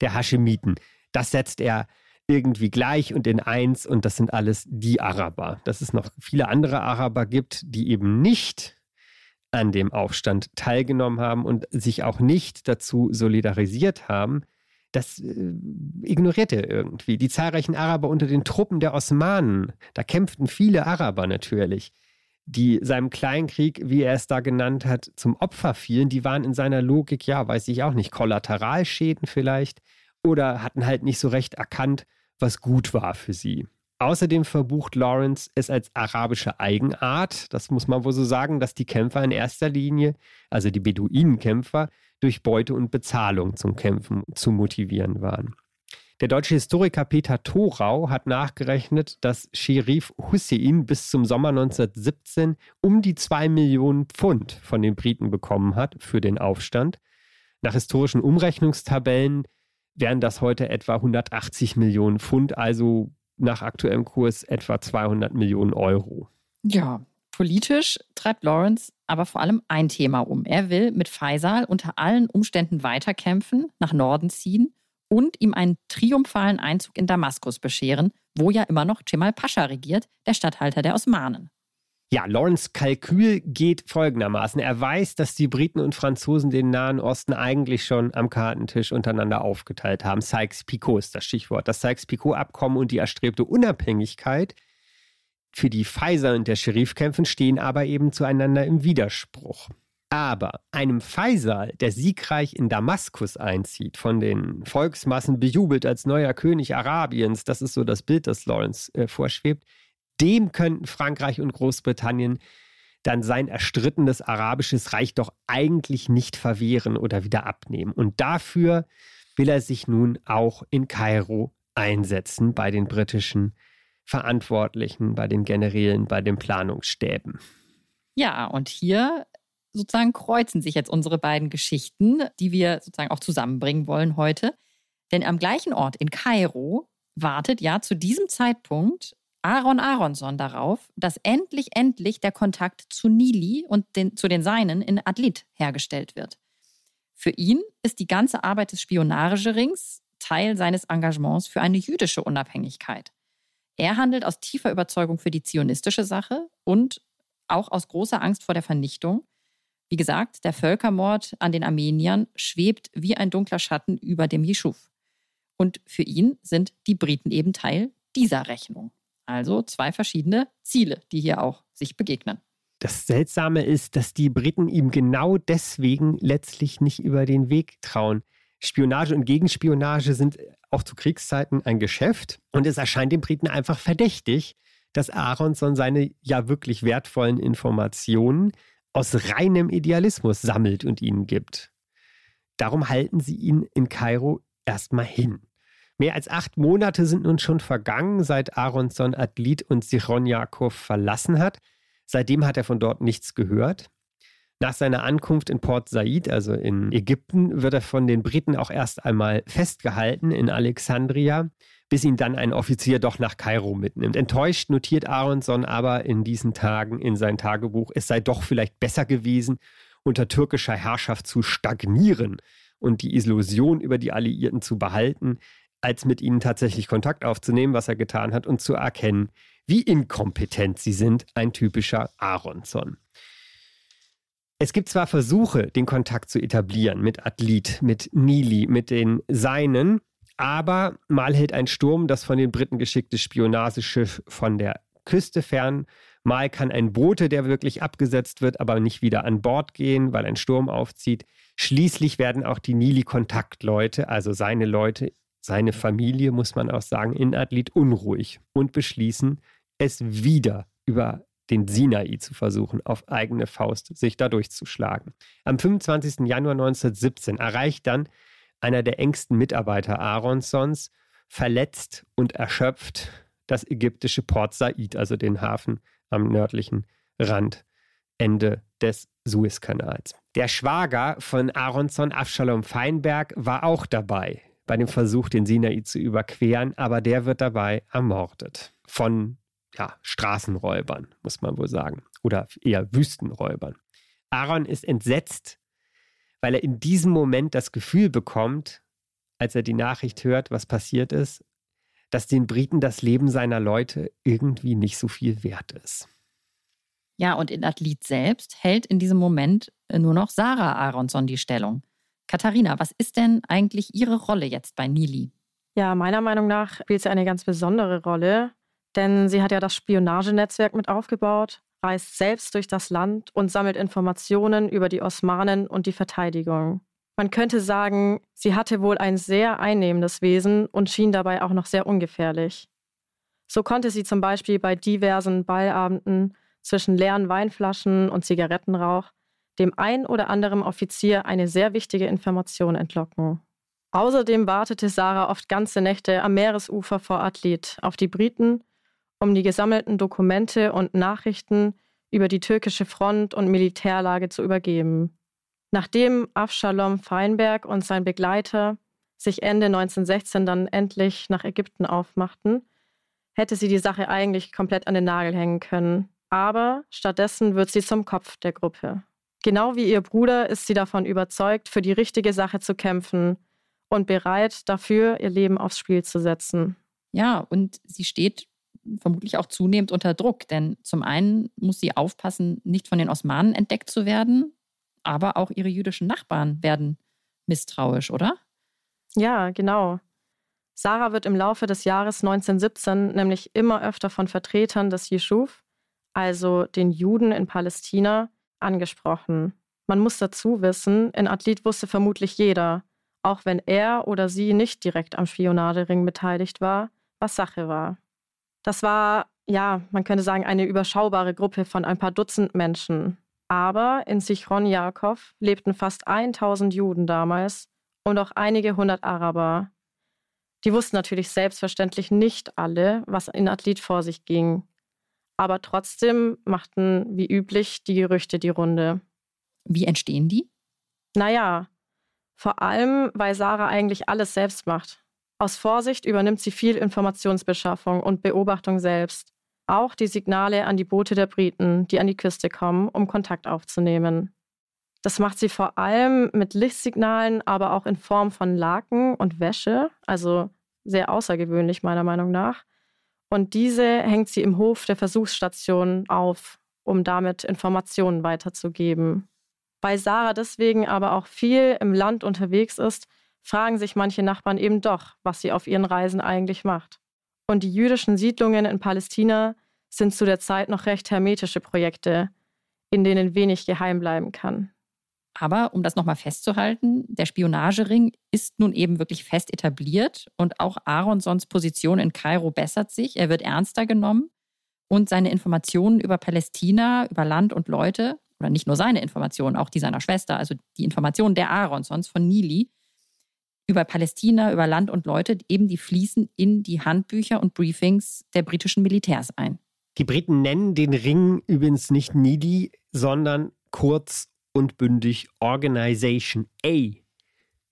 der Haschemiten. Das setzt er irgendwie gleich und in eins und das sind alles die Araber. Dass es noch viele andere Araber gibt, die eben nicht an dem Aufstand teilgenommen haben und sich auch nicht dazu solidarisiert haben, das äh, ignoriert er irgendwie. Die zahlreichen Araber unter den Truppen der Osmanen, da kämpften viele Araber natürlich, die seinem Kleinkrieg, wie er es da genannt hat, zum Opfer fielen, die waren in seiner Logik, ja, weiß ich auch nicht, Kollateralschäden vielleicht oder hatten halt nicht so recht erkannt, was gut war für sie. Außerdem verbucht Lawrence es als arabische Eigenart, das muss man wohl so sagen, dass die Kämpfer in erster Linie, also die Beduinenkämpfer, durch Beute und Bezahlung zum Kämpfen zu motivieren waren. Der deutsche Historiker Peter Thorau hat nachgerechnet, dass Sherif Hussein bis zum Sommer 1917 um die zwei Millionen Pfund von den Briten bekommen hat für den Aufstand. Nach historischen Umrechnungstabellen wären das heute etwa 180 Millionen Pfund, also nach aktuellem Kurs etwa 200 Millionen Euro. Ja, politisch treibt Lawrence aber vor allem ein Thema um. Er will mit Faisal unter allen Umständen weiterkämpfen, nach Norden ziehen und ihm einen triumphalen Einzug in Damaskus bescheren, wo ja immer noch Cemal Pascha regiert, der Statthalter der Osmanen. Ja, Lawrence Kalkül geht folgendermaßen. Er weiß, dass die Briten und Franzosen den Nahen Osten eigentlich schon am Kartentisch untereinander aufgeteilt haben. Sykes-Picot ist das Stichwort. Das Sykes-Picot-Abkommen und die erstrebte Unabhängigkeit, für die Pfizer und der Scherif kämpfen, stehen aber eben zueinander im Widerspruch. Aber einem Faisal, der siegreich in Damaskus einzieht, von den Volksmassen bejubelt als neuer König Arabiens, das ist so das Bild, das Lawrence äh, vorschwebt, dem könnten Frankreich und Großbritannien dann sein erstrittenes arabisches Reich doch eigentlich nicht verwehren oder wieder abnehmen. Und dafür will er sich nun auch in Kairo einsetzen bei den britischen Verantwortlichen, bei den Generälen, bei den Planungsstäben. Ja, und hier sozusagen kreuzen sich jetzt unsere beiden Geschichten, die wir sozusagen auch zusammenbringen wollen heute. Denn am gleichen Ort in Kairo wartet ja zu diesem Zeitpunkt Aaron Aronson darauf, dass endlich, endlich der Kontakt zu Nili und den, zu den Seinen in Adlit hergestellt wird. Für ihn ist die ganze Arbeit des Spionagerings Teil seines Engagements für eine jüdische Unabhängigkeit. Er handelt aus tiefer Überzeugung für die zionistische Sache und auch aus großer Angst vor der Vernichtung. Wie gesagt, der Völkermord an den Armeniern schwebt wie ein dunkler Schatten über dem Jeschuf. Und für ihn sind die Briten eben Teil dieser Rechnung. Also zwei verschiedene Ziele, die hier auch sich begegnen. Das Seltsame ist, dass die Briten ihm genau deswegen letztlich nicht über den Weg trauen. Spionage und Gegenspionage sind auch zu Kriegszeiten ein Geschäft und es erscheint den Briten einfach verdächtig, dass Aronson seine ja wirklich wertvollen Informationen aus reinem Idealismus sammelt und ihnen gibt. Darum halten sie ihn in Kairo erstmal hin. Mehr als acht Monate sind nun schon vergangen, seit Aronson Adlit und Sichron Jakob verlassen hat. Seitdem hat er von dort nichts gehört. Nach seiner Ankunft in Port Said, also in Ägypten, wird er von den Briten auch erst einmal festgehalten in Alexandria, bis ihn dann ein Offizier doch nach Kairo mitnimmt. Enttäuscht notiert Aronson aber in diesen Tagen in sein Tagebuch, es sei doch vielleicht besser gewesen unter türkischer Herrschaft zu stagnieren und die Illusion über die Alliierten zu behalten, als mit ihnen tatsächlich Kontakt aufzunehmen, was er getan hat, und zu erkennen, wie inkompetent sie sind, ein typischer Aronson. Es gibt zwar Versuche, den Kontakt zu etablieren mit Adlit, mit Nili, mit den Seinen, aber mal hält ein Sturm das von den Briten geschickte Spionageschiff von der Küste fern, mal kann ein Bote, der wirklich abgesetzt wird, aber nicht wieder an Bord gehen, weil ein Sturm aufzieht. Schließlich werden auch die Nili-Kontaktleute, also seine Leute, seine Familie, muss man auch sagen, in Adlit unruhig und beschließen, es wieder über den Sinai zu versuchen, auf eigene Faust sich da durchzuschlagen. Am 25. Januar 1917 erreicht dann einer der engsten Mitarbeiter Aaronsons, verletzt und erschöpft, das ägyptische Port Said, also den Hafen am nördlichen Rand, Ende des Suezkanals. Der Schwager von Aronson, Avshalom Feinberg, war auch dabei bei dem Versuch, den Sinai zu überqueren, aber der wird dabei ermordet von ja, Straßenräubern, muss man wohl sagen, oder eher Wüstenräubern. Aaron ist entsetzt, weil er in diesem Moment das Gefühl bekommt, als er die Nachricht hört, was passiert ist, dass den Briten das Leben seiner Leute irgendwie nicht so viel wert ist. Ja, und in Adlit selbst hält in diesem Moment nur noch Sarah Aronson die Stellung. Katharina, was ist denn eigentlich Ihre Rolle jetzt bei Nili? Ja, meiner Meinung nach spielt sie eine ganz besondere Rolle, denn sie hat ja das Spionagenetzwerk mit aufgebaut, reist selbst durch das Land und sammelt Informationen über die Osmanen und die Verteidigung. Man könnte sagen, sie hatte wohl ein sehr einnehmendes Wesen und schien dabei auch noch sehr ungefährlich. So konnte sie zum Beispiel bei diversen Ballabenden zwischen leeren Weinflaschen und Zigarettenrauch dem ein oder anderen Offizier eine sehr wichtige Information entlocken. Außerdem wartete Sarah oft ganze Nächte am Meeresufer vor Atlit auf die Briten um die gesammelten Dokumente und Nachrichten über die türkische Front und Militärlage zu übergeben. Nachdem Afshalom Feinberg und sein Begleiter sich Ende 1916 dann endlich nach Ägypten aufmachten, hätte sie die Sache eigentlich komplett an den Nagel hängen können. Aber stattdessen wird sie zum Kopf der Gruppe. Genau wie ihr Bruder ist sie davon überzeugt, für die richtige Sache zu kämpfen und bereit, dafür ihr Leben aufs Spiel zu setzen. Ja, und sie steht vermutlich auch zunehmend unter Druck, denn zum einen muss sie aufpassen, nicht von den Osmanen entdeckt zu werden, aber auch ihre jüdischen Nachbarn werden misstrauisch, oder? Ja, genau. Sarah wird im Laufe des Jahres 1917 nämlich immer öfter von Vertretern des Jeschuf, also den Juden in Palästina, angesprochen. Man muss dazu wissen, in Adlit wusste vermutlich jeder, auch wenn er oder sie nicht direkt am Spionagering beteiligt war, was Sache war. Das war, ja, man könnte sagen, eine überschaubare Gruppe von ein paar Dutzend Menschen. Aber in Sichron Jakov lebten fast 1000 Juden damals und auch einige hundert Araber. Die wussten natürlich selbstverständlich nicht alle, was in Atlit vor sich ging. Aber trotzdem machten, wie üblich, die Gerüchte die Runde. Wie entstehen die? Naja, vor allem, weil Sarah eigentlich alles selbst macht. Aus Vorsicht übernimmt sie viel Informationsbeschaffung und Beobachtung selbst. Auch die Signale an die Boote der Briten, die an die Küste kommen, um Kontakt aufzunehmen. Das macht sie vor allem mit Lichtsignalen, aber auch in Form von Laken und Wäsche, also sehr außergewöhnlich meiner Meinung nach. Und diese hängt sie im Hof der Versuchsstation auf, um damit Informationen weiterzugeben. Weil Sarah deswegen aber auch viel im Land unterwegs ist, fragen sich manche Nachbarn eben doch, was sie auf ihren Reisen eigentlich macht. Und die jüdischen Siedlungen in Palästina sind zu der Zeit noch recht hermetische Projekte, in denen wenig geheim bleiben kann. Aber um das nochmal festzuhalten, der Spionagering ist nun eben wirklich fest etabliert und auch Aaronsons Position in Kairo bessert sich. Er wird ernster genommen und seine Informationen über Palästina, über Land und Leute, oder nicht nur seine Informationen, auch die seiner Schwester, also die Informationen der Aaronsons von Nili, über Palästina, über Land und Leute, eben die fließen in die Handbücher und Briefings der britischen Militärs ein. Die Briten nennen den Ring übrigens nicht Needy, sondern kurz und bündig Organization A,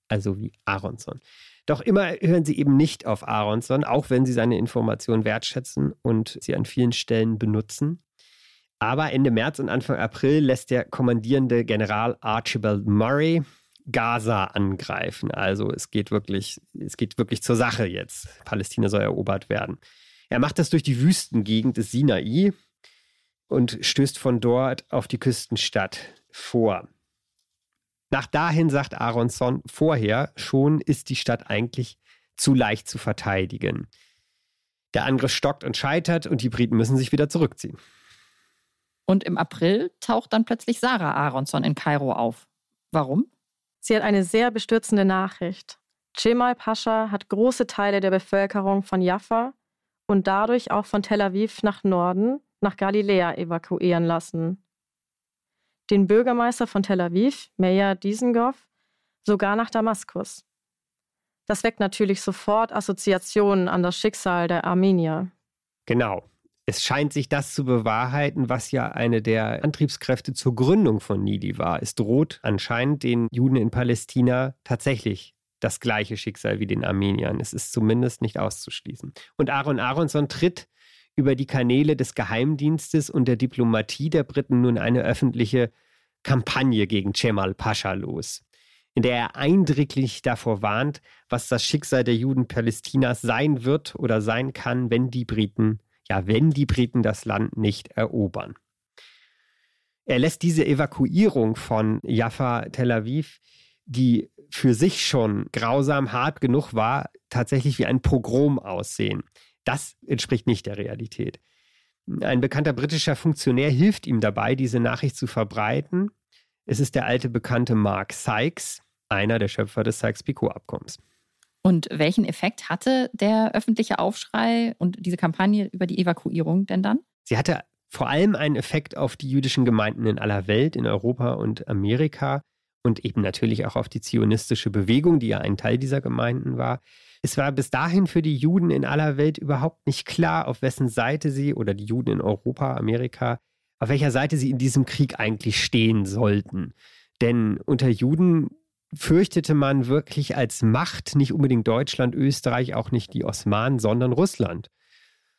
also wie Aronson. Doch immer hören sie eben nicht auf Aronson, auch wenn sie seine Informationen wertschätzen und sie an vielen Stellen benutzen. Aber Ende März und Anfang April lässt der kommandierende General Archibald Murray Gaza angreifen. Also es geht wirklich, es geht wirklich zur Sache jetzt. Palästina soll erobert werden. Er macht das durch die Wüstengegend des Sinai und stößt von dort auf die Küstenstadt vor. Nach dahin sagt Aronson vorher schon, ist die Stadt eigentlich zu leicht zu verteidigen. Der Angriff stockt und scheitert und die Briten müssen sich wieder zurückziehen. Und im April taucht dann plötzlich Sarah Aronson in Kairo auf. Warum? Sie hat eine sehr bestürzende Nachricht. Cemal Pascha hat große Teile der Bevölkerung von Jaffa und dadurch auch von Tel Aviv nach Norden, nach Galiläa evakuieren lassen. Den Bürgermeister von Tel Aviv, Meir Dizengoff, sogar nach Damaskus. Das weckt natürlich sofort Assoziationen an das Schicksal der Armenier. Genau es scheint sich das zu bewahrheiten, was ja eine der Antriebskräfte zur Gründung von Nidi war. Es droht anscheinend den Juden in Palästina tatsächlich das gleiche Schicksal wie den Armeniern. Es ist zumindest nicht auszuschließen. Und Aaron Aronson tritt über die Kanäle des Geheimdienstes und der Diplomatie der Briten nun eine öffentliche Kampagne gegen Cemal Pascha los, in der er eindringlich davor warnt, was das Schicksal der Juden Palästinas sein wird oder sein kann, wenn die Briten ja, wenn die Briten das Land nicht erobern. Er lässt diese Evakuierung von Jaffa, Tel Aviv, die für sich schon grausam hart genug war, tatsächlich wie ein Pogrom aussehen. Das entspricht nicht der Realität. Ein bekannter britischer Funktionär hilft ihm dabei, diese Nachricht zu verbreiten. Es ist der alte bekannte Mark Sykes, einer der Schöpfer des Sykes-Picot-Abkommens. Und welchen Effekt hatte der öffentliche Aufschrei und diese Kampagne über die Evakuierung denn dann? Sie hatte vor allem einen Effekt auf die jüdischen Gemeinden in aller Welt, in Europa und Amerika und eben natürlich auch auf die zionistische Bewegung, die ja ein Teil dieser Gemeinden war. Es war bis dahin für die Juden in aller Welt überhaupt nicht klar, auf wessen Seite sie oder die Juden in Europa, Amerika, auf welcher Seite sie in diesem Krieg eigentlich stehen sollten. Denn unter Juden fürchtete man wirklich als Macht nicht unbedingt Deutschland, Österreich, auch nicht die Osmanen, sondern Russland.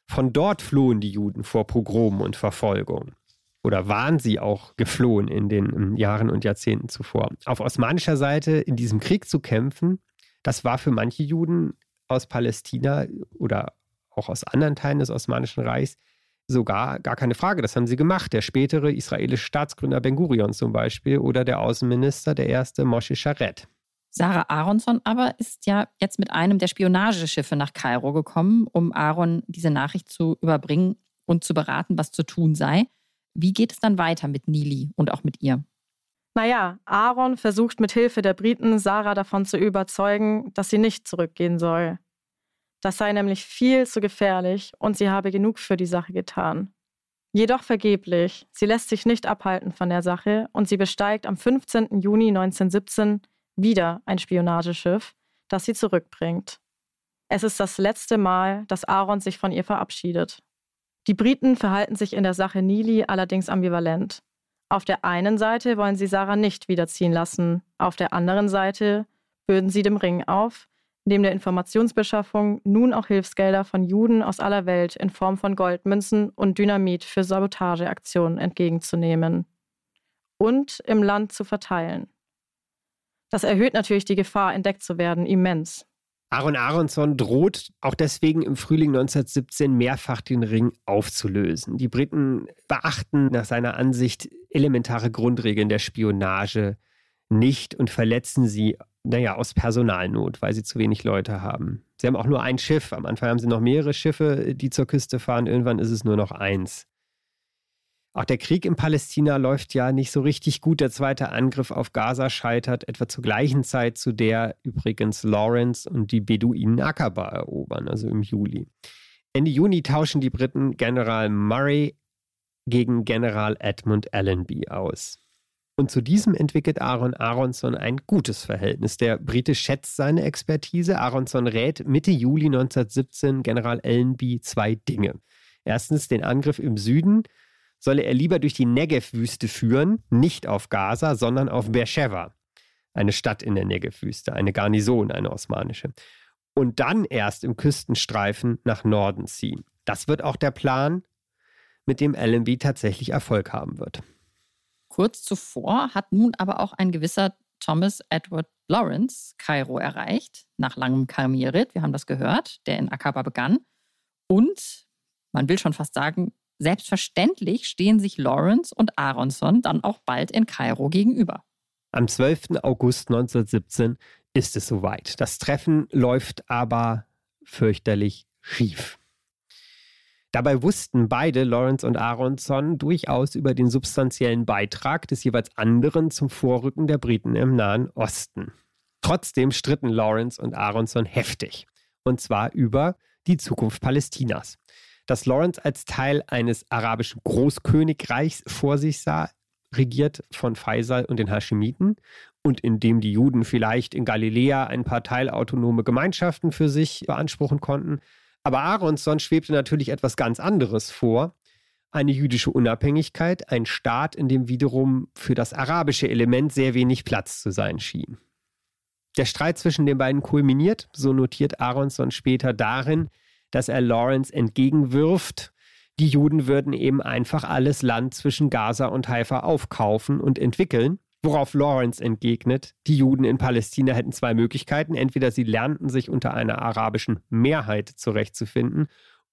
Von dort flohen die Juden vor Pogromen und Verfolgung. Oder waren sie auch geflohen in den Jahren und Jahrzehnten zuvor. Auf osmanischer Seite in diesem Krieg zu kämpfen, das war für manche Juden aus Palästina oder auch aus anderen Teilen des Osmanischen Reichs sogar gar keine Frage. Das haben sie gemacht. Der spätere israelische Staatsgründer Ben Gurion zum Beispiel oder der Außenminister, der erste Moshe Sharet. Sarah Aronson aber ist ja jetzt mit einem der Spionageschiffe nach Kairo gekommen, um Aaron diese Nachricht zu überbringen und zu beraten, was zu tun sei. Wie geht es dann weiter mit Nili und auch mit ihr? Naja, Aaron versucht mit Hilfe der Briten Sarah davon zu überzeugen, dass sie nicht zurückgehen soll. Das sei nämlich viel zu gefährlich und sie habe genug für die Sache getan. Jedoch vergeblich. Sie lässt sich nicht abhalten von der Sache und sie besteigt am 15. Juni 1917 wieder ein Spionageschiff, das sie zurückbringt. Es ist das letzte Mal, dass Aaron sich von ihr verabschiedet. Die Briten verhalten sich in der Sache Nili allerdings ambivalent. Auf der einen Seite wollen sie Sarah nicht wiederziehen lassen, auf der anderen Seite bürden sie dem Ring auf, neben der Informationsbeschaffung nun auch Hilfsgelder von Juden aus aller Welt in Form von Goldmünzen und Dynamit für Sabotageaktionen entgegenzunehmen und im Land zu verteilen. Das erhöht natürlich die Gefahr, entdeckt zu werden, immens. Aaron Aronson droht auch deswegen im Frühling 1917 mehrfach den Ring aufzulösen. Die Briten beachten nach seiner Ansicht elementare Grundregeln der Spionage nicht und verletzen sie naja, aus Personalnot, weil sie zu wenig Leute haben. Sie haben auch nur ein Schiff. Am Anfang haben sie noch mehrere Schiffe, die zur Küste fahren. Irgendwann ist es nur noch eins. Auch der Krieg in Palästina läuft ja nicht so richtig gut. Der zweite Angriff auf Gaza scheitert etwa zur gleichen Zeit, zu der übrigens Lawrence und die Beduinen Akaba erobern, also im Juli. Ende Juni tauschen die Briten General Murray gegen General Edmund Allenby aus. Und zu diesem entwickelt Aaron Aronson ein gutes Verhältnis. Der Brite schätzt seine Expertise. Aronson rät Mitte Juli 1917 General Allenby zwei Dinge. Erstens den Angriff im Süden solle er lieber durch die Negev-Wüste führen, nicht auf Gaza, sondern auf Beersheba, eine Stadt in der Negev-Wüste, eine Garnison, eine osmanische. Und dann erst im Küstenstreifen nach Norden ziehen. Das wird auch der Plan. mit dem Allenby tatsächlich Erfolg haben wird. Kurz zuvor hat nun aber auch ein gewisser Thomas Edward Lawrence Kairo erreicht, nach langem Kamelritt, wir haben das gehört, der in Akaba begann. Und man will schon fast sagen, selbstverständlich stehen sich Lawrence und Aronson dann auch bald in Kairo gegenüber. Am 12. August 1917 ist es soweit. Das Treffen läuft aber fürchterlich schief. Dabei wussten beide, Lawrence und Aronson, durchaus über den substanziellen Beitrag des jeweils anderen zum Vorrücken der Briten im Nahen Osten. Trotzdem stritten Lawrence und Aronson heftig. Und zwar über die Zukunft Palästinas. Dass Lawrence als Teil eines arabischen Großkönigreichs vor sich sah, regiert von Faisal und den Haschimiten und in dem die Juden vielleicht in Galiläa ein paar teilautonome Gemeinschaften für sich beanspruchen konnten. Aber Aronson schwebte natürlich etwas ganz anderes vor. Eine jüdische Unabhängigkeit, ein Staat, in dem wiederum für das arabische Element sehr wenig Platz zu sein schien. Der Streit zwischen den beiden kulminiert, so notiert Aronson später darin, dass er Lawrence entgegenwirft, die Juden würden eben einfach alles Land zwischen Gaza und Haifa aufkaufen und entwickeln Worauf Lawrence entgegnet, die Juden in Palästina hätten zwei Möglichkeiten. Entweder sie lernten sich unter einer arabischen Mehrheit zurechtzufinden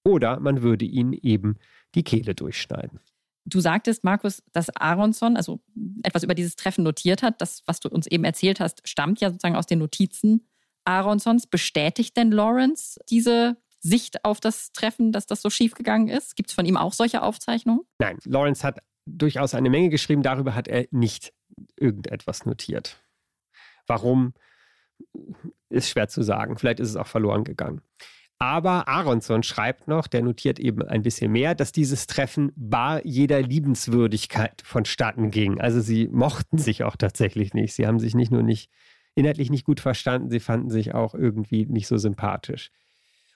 oder man würde ihnen eben die Kehle durchschneiden. Du sagtest, Markus, dass Aronson also etwas über dieses Treffen notiert hat. Das, was du uns eben erzählt hast, stammt ja sozusagen aus den Notizen Aronsons. Bestätigt denn Lawrence diese Sicht auf das Treffen, dass das so schiefgegangen ist? Gibt es von ihm auch solche Aufzeichnungen? Nein, Lawrence hat durchaus eine Menge geschrieben. Darüber hat er nicht irgendetwas notiert. Warum, ist schwer zu sagen. Vielleicht ist es auch verloren gegangen. Aber Aronson schreibt noch, der notiert eben ein bisschen mehr, dass dieses Treffen bar jeder Liebenswürdigkeit vonstatten ging. Also sie mochten sich auch tatsächlich nicht. Sie haben sich nicht nur nicht inhaltlich nicht gut verstanden, sie fanden sich auch irgendwie nicht so sympathisch.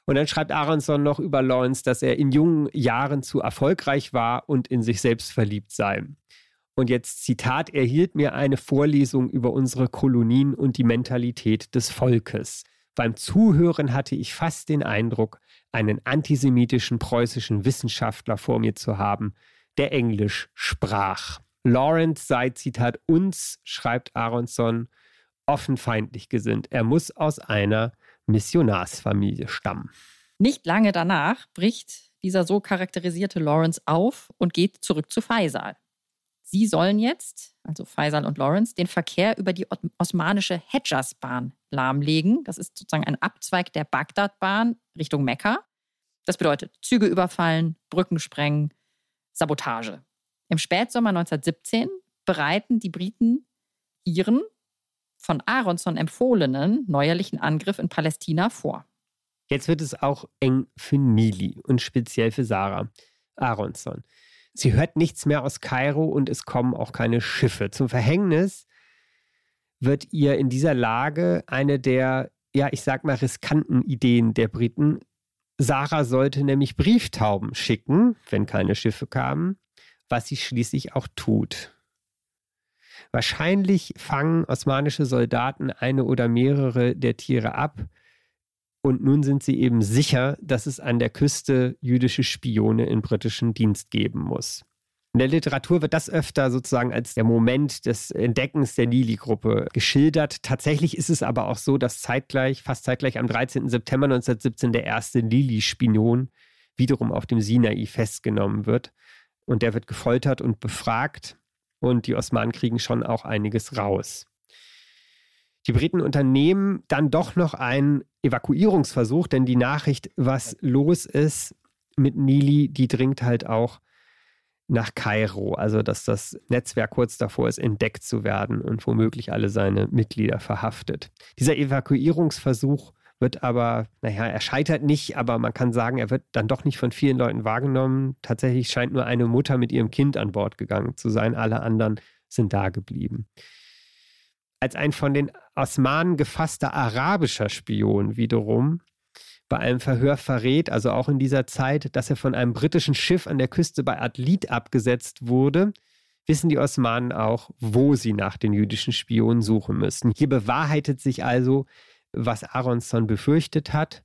Und dann schreibt Aronson noch über Lawrence, dass er in jungen Jahren zu erfolgreich war und in sich selbst verliebt sei. Und jetzt Zitat, er hielt mir eine Vorlesung über unsere Kolonien und die Mentalität des Volkes. Beim Zuhören hatte ich fast den Eindruck, einen antisemitischen preußischen Wissenschaftler vor mir zu haben, der Englisch sprach. Lawrence sei, Zitat, uns, schreibt Aronson, offen feindlich gesinnt. Er muss aus einer Missionarsfamilie stammen. Nicht lange danach bricht dieser so charakterisierte Lawrence auf und geht zurück zu Faisal. Sie sollen jetzt, also Faisal und Lawrence, den Verkehr über die osmanische Hedjaz-Bahn lahmlegen. Das ist sozusagen ein Abzweig der Bagdad-Bahn Richtung Mekka. Das bedeutet Züge überfallen, Brücken sprengen, Sabotage. Im Spätsommer 1917 bereiten die Briten ihren von Aronson empfohlenen neuerlichen Angriff in Palästina vor. Jetzt wird es auch eng für Nili und speziell für Sarah Aronson. Sie hört nichts mehr aus Kairo und es kommen auch keine Schiffe. Zum Verhängnis wird ihr in dieser Lage eine der, ja, ich sag mal, riskanten Ideen der Briten. Sarah sollte nämlich Brieftauben schicken, wenn keine Schiffe kamen, was sie schließlich auch tut. Wahrscheinlich fangen osmanische Soldaten eine oder mehrere der Tiere ab, und nun sind sie eben sicher, dass es an der Küste jüdische Spione in britischen Dienst geben muss. In der Literatur wird das öfter sozusagen als der Moment des Entdeckens der Nili-Gruppe geschildert. Tatsächlich ist es aber auch so, dass zeitgleich, fast zeitgleich am 13. September 1917 der erste Lili-Spion wiederum auf dem Sinai festgenommen wird. Und der wird gefoltert und befragt. Und die Osmanen kriegen schon auch einiges raus. Die Briten unternehmen dann doch noch einen Evakuierungsversuch, denn die Nachricht, was los ist mit Nili, die dringt halt auch nach Kairo, also dass das Netzwerk kurz davor ist, entdeckt zu werden und womöglich alle seine Mitglieder verhaftet. Dieser Evakuierungsversuch wird aber, naja, er scheitert nicht, aber man kann sagen, er wird dann doch nicht von vielen Leuten wahrgenommen. Tatsächlich scheint nur eine Mutter mit ihrem Kind an Bord gegangen zu sein, alle anderen sind da geblieben als ein von den Osmanen gefasster arabischer Spion wiederum bei einem Verhör verrät, also auch in dieser Zeit, dass er von einem britischen Schiff an der Küste bei Adlit abgesetzt wurde, wissen die Osmanen auch, wo sie nach den jüdischen Spionen suchen müssen. Hier bewahrheitet sich also, was Aronson befürchtet hat.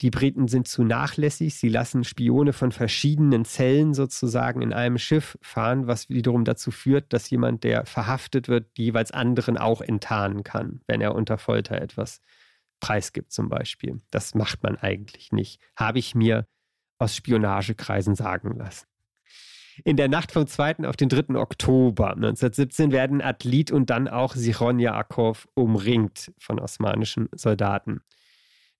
Die Briten sind zu nachlässig. Sie lassen Spione von verschiedenen Zellen sozusagen in einem Schiff fahren, was wiederum dazu führt, dass jemand, der verhaftet wird, jeweils anderen auch enttarnen kann, wenn er unter Folter etwas preisgibt zum Beispiel. Das macht man eigentlich nicht. Habe ich mir aus Spionagekreisen sagen lassen. In der Nacht vom 2. auf den 3. Oktober 1917 werden Atlit und dann auch Sichon Yaakov umringt von osmanischen Soldaten.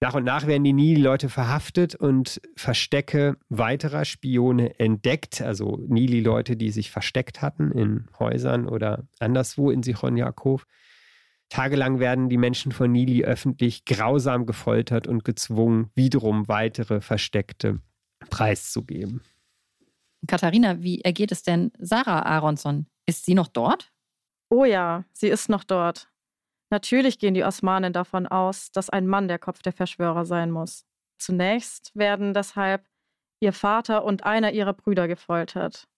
Nach und nach werden die Nili-Leute verhaftet und Verstecke weiterer Spione entdeckt. Also Nili-Leute, die sich versteckt hatten in Häusern oder anderswo in Sichon Yaakov. Tagelang werden die Menschen von Nili öffentlich grausam gefoltert und gezwungen, wiederum weitere Versteckte preiszugeben. Katharina, wie ergeht es denn Sarah Aronson? Ist sie noch dort? Oh ja, sie ist noch dort. Natürlich gehen die Osmanen davon aus, dass ein Mann der Kopf der Verschwörer sein muss. Zunächst werden deshalb ihr Vater und einer ihrer Brüder gefoltert.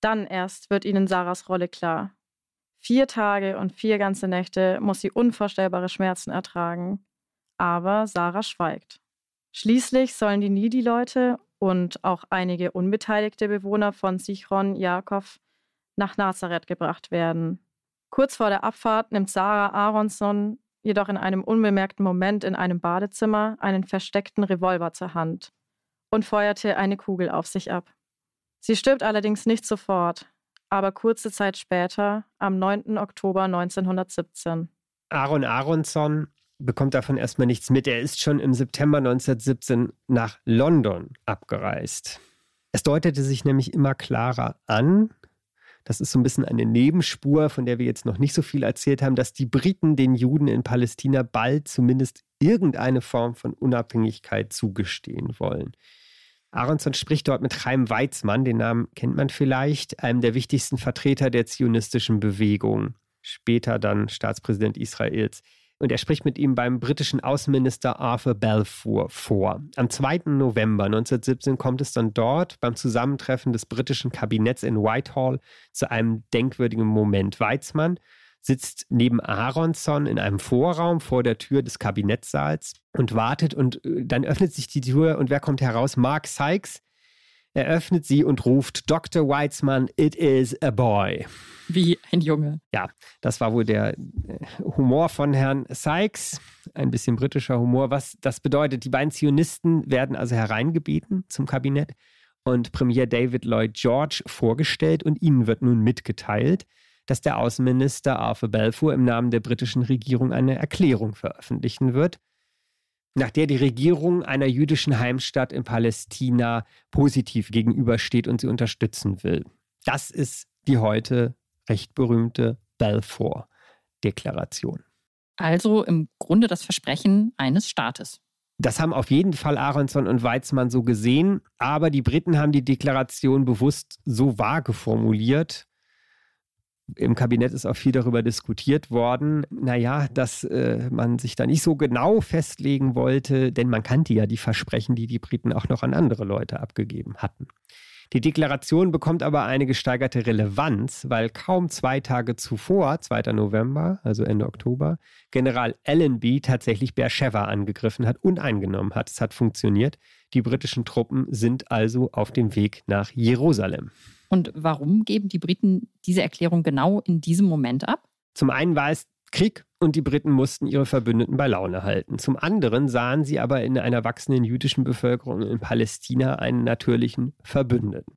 Dann erst wird ihnen Sarahs Rolle klar. Vier Tage und vier ganze Nächte muss sie unvorstellbare Schmerzen ertragen. Aber Sarah schweigt. Schließlich sollen die Nidi-Leute und auch einige unbeteiligte Bewohner von Sichron Jakob nach Nazareth gebracht werden. Kurz vor der Abfahrt nimmt Sarah Aronson jedoch in einem unbemerkten Moment in einem Badezimmer einen versteckten Revolver zur Hand und feuerte eine Kugel auf sich ab. Sie stirbt allerdings nicht sofort, aber kurze Zeit später, am 9. Oktober 1917. Aaron Aronson bekommt davon erstmal nichts mit. Er ist schon im September 1917 nach London abgereist. Es deutete sich nämlich immer klarer an, das ist so ein bisschen eine Nebenspur, von der wir jetzt noch nicht so viel erzählt haben, dass die Briten den Juden in Palästina bald zumindest irgendeine Form von Unabhängigkeit zugestehen wollen. Aronson spricht dort mit Chaim Weizmann, den Namen kennt man vielleicht, einem der wichtigsten Vertreter der zionistischen Bewegung, später dann Staatspräsident Israels und er spricht mit ihm beim britischen Außenminister Arthur Balfour vor. Am 2. November 1917 kommt es dann dort beim Zusammentreffen des britischen Kabinetts in Whitehall zu einem denkwürdigen Moment. Weizmann sitzt neben Aronson in einem Vorraum vor der Tür des Kabinettssaals und wartet und äh, dann öffnet sich die Tür und wer kommt heraus? Mark Sykes, er öffnet sie und ruft Dr. Weitzmann, it is a boy. Wie ein Junge. Ja, das war wohl der äh, Humor von Herrn Sykes, ein bisschen britischer Humor. Was das bedeutet, die beiden Zionisten werden also hereingebeten zum Kabinett und Premier David Lloyd George vorgestellt und ihnen wird nun mitgeteilt, dass der Außenminister Arthur Balfour im Namen der britischen Regierung eine Erklärung veröffentlichen wird nach der die Regierung einer jüdischen Heimstatt in Palästina positiv gegenübersteht und sie unterstützen will. Das ist die heute recht berühmte Balfour-Deklaration. Also im Grunde das Versprechen eines Staates. Das haben auf jeden Fall Aronson und Weizmann so gesehen, aber die Briten haben die Deklaration bewusst so vage formuliert, im Kabinett ist auch viel darüber diskutiert worden, naja, dass äh, man sich da nicht so genau festlegen wollte, denn man kannte ja die Versprechen, die die Briten auch noch an andere Leute abgegeben hatten. Die Deklaration bekommt aber eine gesteigerte Relevanz, weil kaum zwei Tage zuvor, 2. November, also Ende Oktober, General Allenby tatsächlich Beersheba angegriffen hat und eingenommen hat. Es hat funktioniert. Die britischen Truppen sind also auf dem Weg nach Jerusalem. Und warum geben die Briten diese Erklärung genau in diesem Moment ab? Zum einen war es Krieg und die Briten mussten ihre Verbündeten bei Laune halten. Zum anderen sahen sie aber in einer wachsenden jüdischen Bevölkerung in Palästina einen natürlichen Verbündeten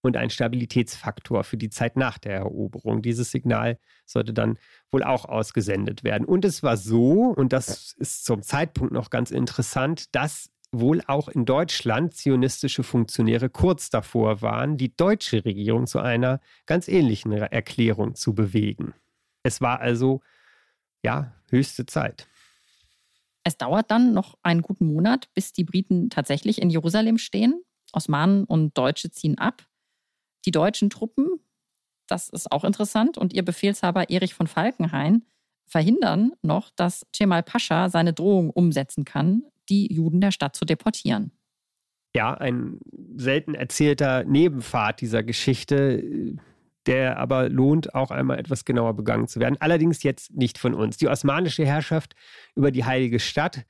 und einen Stabilitätsfaktor für die Zeit nach der Eroberung. Dieses Signal sollte dann wohl auch ausgesendet werden. Und es war so, und das ist zum Zeitpunkt noch ganz interessant, dass wohl auch in Deutschland zionistische Funktionäre kurz davor waren, die deutsche Regierung zu einer ganz ähnlichen Erklärung zu bewegen. Es war also, ja, höchste Zeit. Es dauert dann noch einen guten Monat, bis die Briten tatsächlich in Jerusalem stehen. Osmanen und Deutsche ziehen ab. Die deutschen Truppen, das ist auch interessant, und ihr Befehlshaber Erich von Falkenhayn verhindern noch, dass Cemal Pascha seine Drohung umsetzen kann, die Juden der Stadt zu deportieren. Ja, ein selten erzählter Nebenpfad dieser Geschichte, der aber lohnt, auch einmal etwas genauer begangen zu werden. Allerdings jetzt nicht von uns. Die osmanische Herrschaft über die heilige Stadt,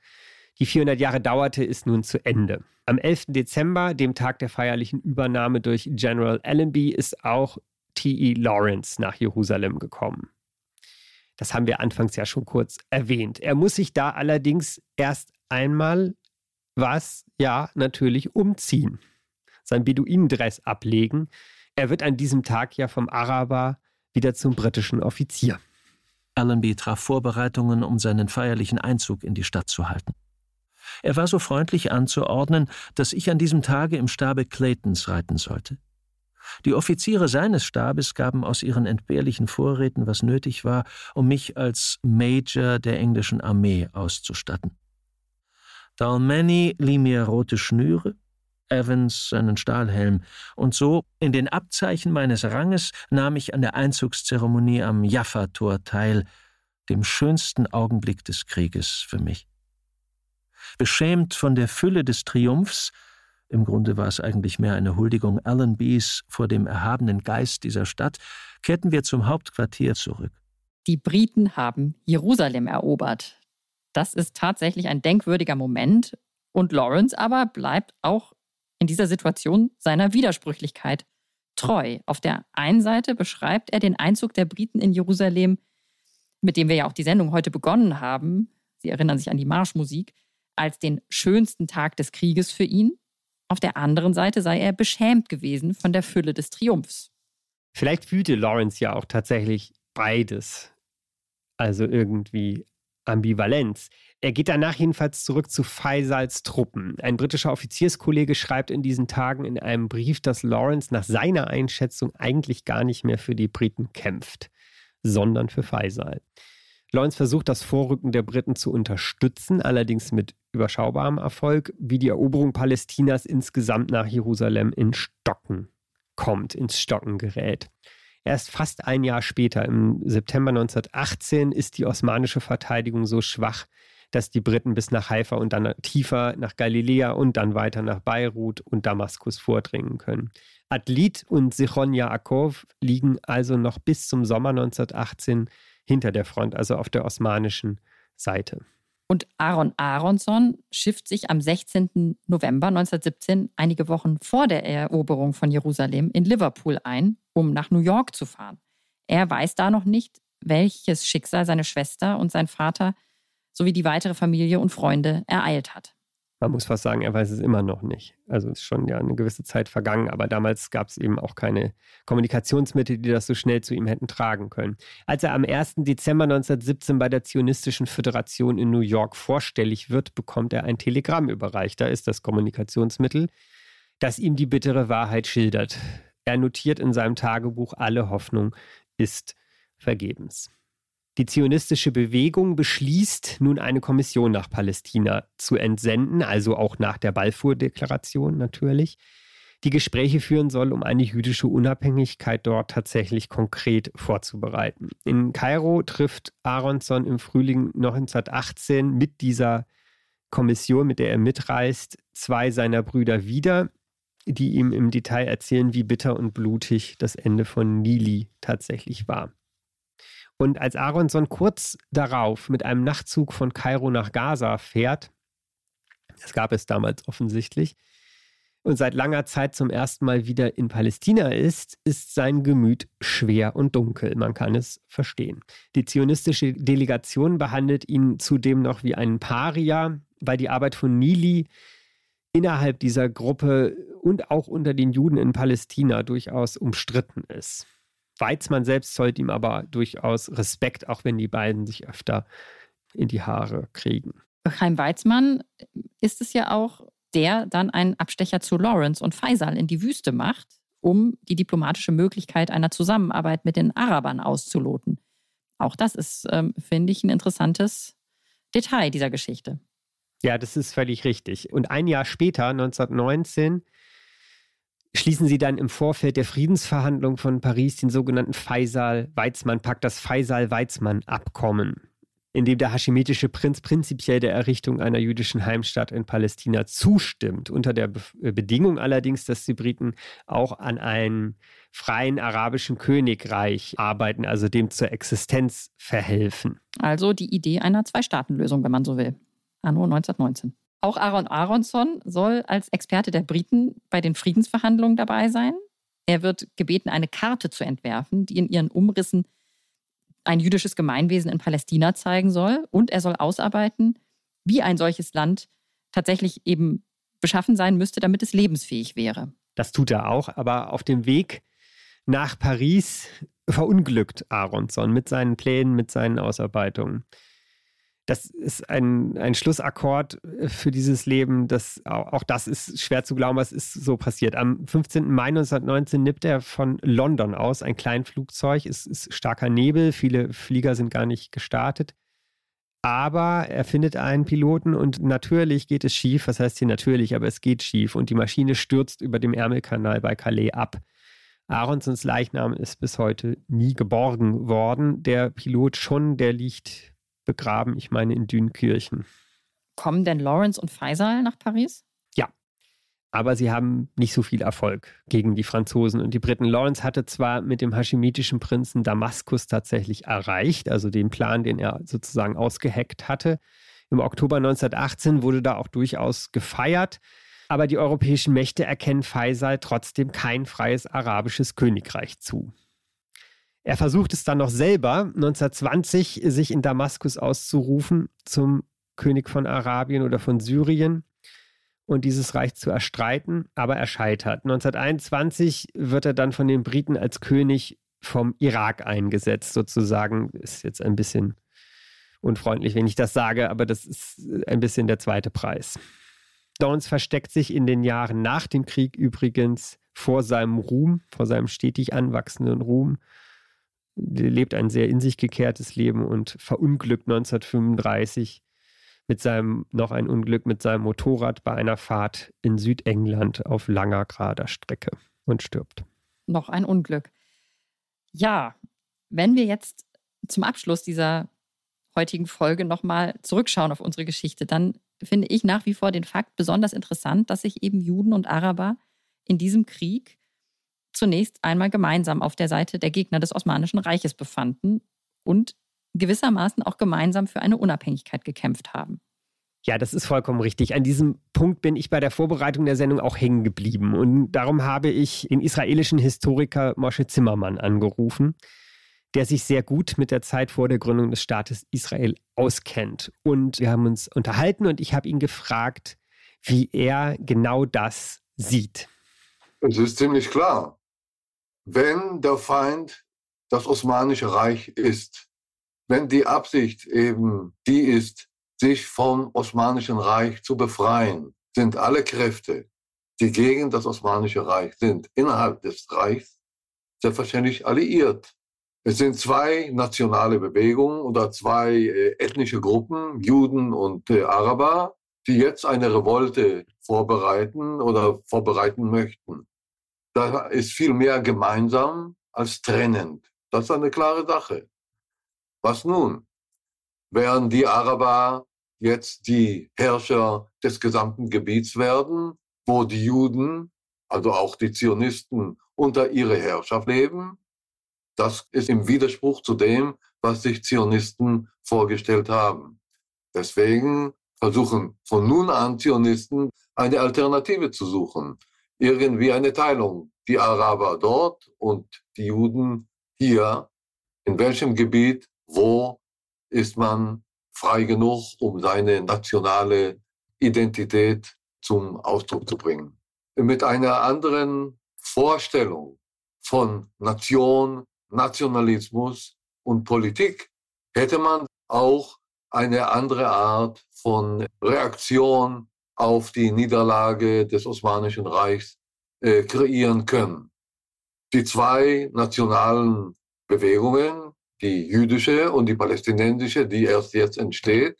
Die 400 Jahre dauerte, ist nun zu Ende. Am 11. Dezember, dem Tag der feierlichen Übernahme durch General Allenby, ist auch T.E. Lawrence nach Jerusalem gekommen. Das haben wir anfangs ja schon kurz erwähnt. Er muss sich da allerdings erst einmal was, ja, natürlich umziehen. Sein Beduinendress ablegen. Er wird an diesem Tag ja vom Araber wieder zum britischen Offizier. Allenby traf Vorbereitungen, um seinen feierlichen Einzug in die Stadt zu halten. Er war so freundlich anzuordnen, dass ich an diesem Tage im Stabe Claytons reiten sollte. Die Offiziere seines Stabes gaben aus ihren entbehrlichen Vorräten, was nötig war, um mich als Major der englischen Armee auszustatten. Dalmany lieh mir rote Schnüre, Evans seinen Stahlhelm, und so, in den Abzeichen meines Ranges, nahm ich an der Einzugszeremonie am Jaffa-Tor teil, dem schönsten Augenblick des Krieges für mich. Beschämt von der Fülle des Triumphs, im Grunde war es eigentlich mehr eine Huldigung Allenbys vor dem erhabenen Geist dieser Stadt, kehrten wir zum Hauptquartier zurück. Die Briten haben Jerusalem erobert. Das ist tatsächlich ein denkwürdiger Moment. Und Lawrence aber bleibt auch in dieser Situation seiner Widersprüchlichkeit treu. Auf der einen Seite beschreibt er den Einzug der Briten in Jerusalem, mit dem wir ja auch die Sendung heute begonnen haben. Sie erinnern sich an die Marschmusik, als den schönsten Tag des Krieges für ihn. Auf der anderen Seite sei er beschämt gewesen von der Fülle des Triumphs. Vielleicht fühlte Lawrence ja auch tatsächlich beides. Also irgendwie Ambivalenz. Er geht danach jedenfalls zurück zu Faisals Truppen. Ein britischer Offizierskollege schreibt in diesen Tagen in einem Brief, dass Lawrence nach seiner Einschätzung eigentlich gar nicht mehr für die Briten kämpft, sondern für Faisal. Lawrence versucht, das Vorrücken der Briten zu unterstützen, allerdings mit überschaubarem Erfolg, wie die Eroberung Palästinas insgesamt nach Jerusalem in Stocken kommt, ins Stocken gerät. Erst fast ein Jahr später, im September 1918, ist die osmanische Verteidigung so schwach, dass die Briten bis nach Haifa und dann tiefer nach Galiläa und dann weiter nach Beirut und Damaskus vordringen können. Adlit und Sichon Yaakov liegen also noch bis zum Sommer 1918 hinter der Front, also auf der osmanischen Seite. Und Aaron Aronson schifft sich am 16. November 1917, einige Wochen vor der Eroberung von Jerusalem, in Liverpool ein, um nach New York zu fahren. Er weiß da noch nicht, welches Schicksal seine Schwester und sein Vater sowie die weitere Familie und Freunde ereilt hat man muss fast sagen, er weiß es immer noch nicht. Also ist schon ja eine gewisse Zeit vergangen, aber damals gab es eben auch keine Kommunikationsmittel, die das so schnell zu ihm hätten tragen können. Als er am 1. Dezember 1917 bei der Zionistischen Föderation in New York vorstellig wird, bekommt er ein Telegramm überreicht. Da ist das Kommunikationsmittel, das ihm die bittere Wahrheit schildert. Er notiert in seinem Tagebuch, alle Hoffnung ist vergebens. Die zionistische Bewegung beschließt nun eine Kommission nach Palästina zu entsenden, also auch nach der Balfour-Deklaration natürlich, die Gespräche führen soll, um eine jüdische Unabhängigkeit dort tatsächlich konkret vorzubereiten. In Kairo trifft Aronson im Frühling 1918 mit dieser Kommission, mit der er mitreist, zwei seiner Brüder wieder, die ihm im Detail erzählen, wie bitter und blutig das Ende von Nili tatsächlich war. Und als Aronson kurz darauf mit einem Nachtzug von Kairo nach Gaza fährt, das gab es damals offensichtlich, und seit langer Zeit zum ersten Mal wieder in Palästina ist, ist sein Gemüt schwer und dunkel. Man kann es verstehen. Die zionistische Delegation behandelt ihn zudem noch wie einen Paria, weil die Arbeit von Nili innerhalb dieser Gruppe und auch unter den Juden in Palästina durchaus umstritten ist. Weizmann selbst zollt ihm aber durchaus Respekt, auch wenn die beiden sich öfter in die Haare kriegen. Chaim Weizmann ist es ja auch, der dann einen Abstecher zu Lawrence und Faisal in die Wüste macht, um die diplomatische Möglichkeit einer Zusammenarbeit mit den Arabern auszuloten. Auch das ist, ähm, finde ich, ein interessantes Detail dieser Geschichte. Ja, das ist völlig richtig. Und ein Jahr später, 1919, schließen sie dann im Vorfeld der Friedensverhandlungen von Paris den sogenannten Faisal-Weizmann-Pakt, das Faisal-Weizmann-Abkommen, in dem der haschimitische Prinz prinzipiell der Errichtung einer jüdischen Heimstatt in Palästina zustimmt, unter der Be äh, Bedingung allerdings, dass die Briten auch an einem freien arabischen Königreich arbeiten, also dem zur Existenz verhelfen. Also die Idee einer Zwei-Staaten-Lösung, wenn man so will. anno 1919. Auch Aaron Aronson soll als Experte der Briten bei den Friedensverhandlungen dabei sein. Er wird gebeten, eine Karte zu entwerfen, die in ihren Umrissen ein jüdisches Gemeinwesen in Palästina zeigen soll. Und er soll ausarbeiten, wie ein solches Land tatsächlich eben beschaffen sein müsste, damit es lebensfähig wäre. Das tut er auch, aber auf dem Weg nach Paris verunglückt Aronson mit seinen Plänen, mit seinen Ausarbeitungen. Das ist ein, ein Schlussakkord für dieses Leben. Das, auch das ist schwer zu glauben, was ist so passiert. Am 15. Mai 1919 nimmt er von London aus ein kleines Flugzeug. Es ist starker Nebel, viele Flieger sind gar nicht gestartet. Aber er findet einen Piloten und natürlich geht es schief. Was heißt hier natürlich, aber es geht schief und die Maschine stürzt über dem Ärmelkanal bei Calais ab. Aronsons Leichnam ist bis heute nie geborgen worden. Der Pilot schon, der liegt begraben, ich meine in Dünkirchen. Kommen denn Lawrence und Faisal nach Paris? Ja, aber sie haben nicht so viel Erfolg gegen die Franzosen und die Briten. Lawrence hatte zwar mit dem haschemitischen Prinzen Damaskus tatsächlich erreicht, also den Plan, den er sozusagen ausgeheckt hatte. Im Oktober 1918 wurde da auch durchaus gefeiert. Aber die europäischen Mächte erkennen Faisal trotzdem kein freies arabisches Königreich zu. Er versucht es dann noch selber, 1920 sich in Damaskus auszurufen zum König von Arabien oder von Syrien und dieses Reich zu erstreiten, aber er scheitert. 1921 wird er dann von den Briten als König vom Irak eingesetzt, sozusagen. Ist jetzt ein bisschen unfreundlich, wenn ich das sage, aber das ist ein bisschen der zweite Preis. Downs versteckt sich in den Jahren nach dem Krieg übrigens vor seinem Ruhm, vor seinem stetig anwachsenden Ruhm lebt ein sehr in sich gekehrtes Leben und verunglückt 1935 mit seinem, noch ein Unglück mit seinem Motorrad bei einer Fahrt in Südengland auf langer, gerader Strecke und stirbt. Noch ein Unglück. Ja, wenn wir jetzt zum Abschluss dieser heutigen Folge nochmal zurückschauen auf unsere Geschichte, dann finde ich nach wie vor den Fakt besonders interessant, dass sich eben Juden und Araber in diesem Krieg zunächst einmal gemeinsam auf der Seite der Gegner des Osmanischen Reiches befanden und gewissermaßen auch gemeinsam für eine Unabhängigkeit gekämpft haben. Ja, das ist vollkommen richtig. An diesem Punkt bin ich bei der Vorbereitung der Sendung auch hängen geblieben. Und darum habe ich den israelischen Historiker Moshe Zimmermann angerufen, der sich sehr gut mit der Zeit vor der Gründung des Staates Israel auskennt. Und wir haben uns unterhalten und ich habe ihn gefragt, wie er genau das sieht. Es ist ziemlich klar wenn der Feind das Osmanische Reich ist, wenn die Absicht eben die ist, sich vom Osmanischen Reich zu befreien, sind alle Kräfte, die gegen das Osmanische Reich sind, innerhalb des Reichs, selbstverständlich alliiert. Es sind zwei nationale Bewegungen oder zwei äh, ethnische Gruppen, Juden und äh, Araber, die jetzt eine Revolte vorbereiten oder vorbereiten möchten. Da ist viel mehr gemeinsam als trennend. Das ist eine klare Sache. Was nun? Werden die Araber jetzt die Herrscher des gesamten Gebiets werden, wo die Juden, also auch die Zionisten, unter ihre Herrschaft leben? Das ist im Widerspruch zu dem, was sich Zionisten vorgestellt haben. Deswegen versuchen von nun an Zionisten eine Alternative zu suchen irgendwie eine Teilung. Die Araber dort und die Juden hier. In welchem Gebiet, wo ist man frei genug, um seine nationale Identität zum Ausdruck zu bringen. Mit einer anderen Vorstellung von Nation, Nationalismus und Politik hätte man auch eine andere Art von Reaktion auf die Niederlage des Osmanischen Reichs äh, kreieren können. Die zwei nationalen Bewegungen, die jüdische und die palästinensische, die erst jetzt entsteht,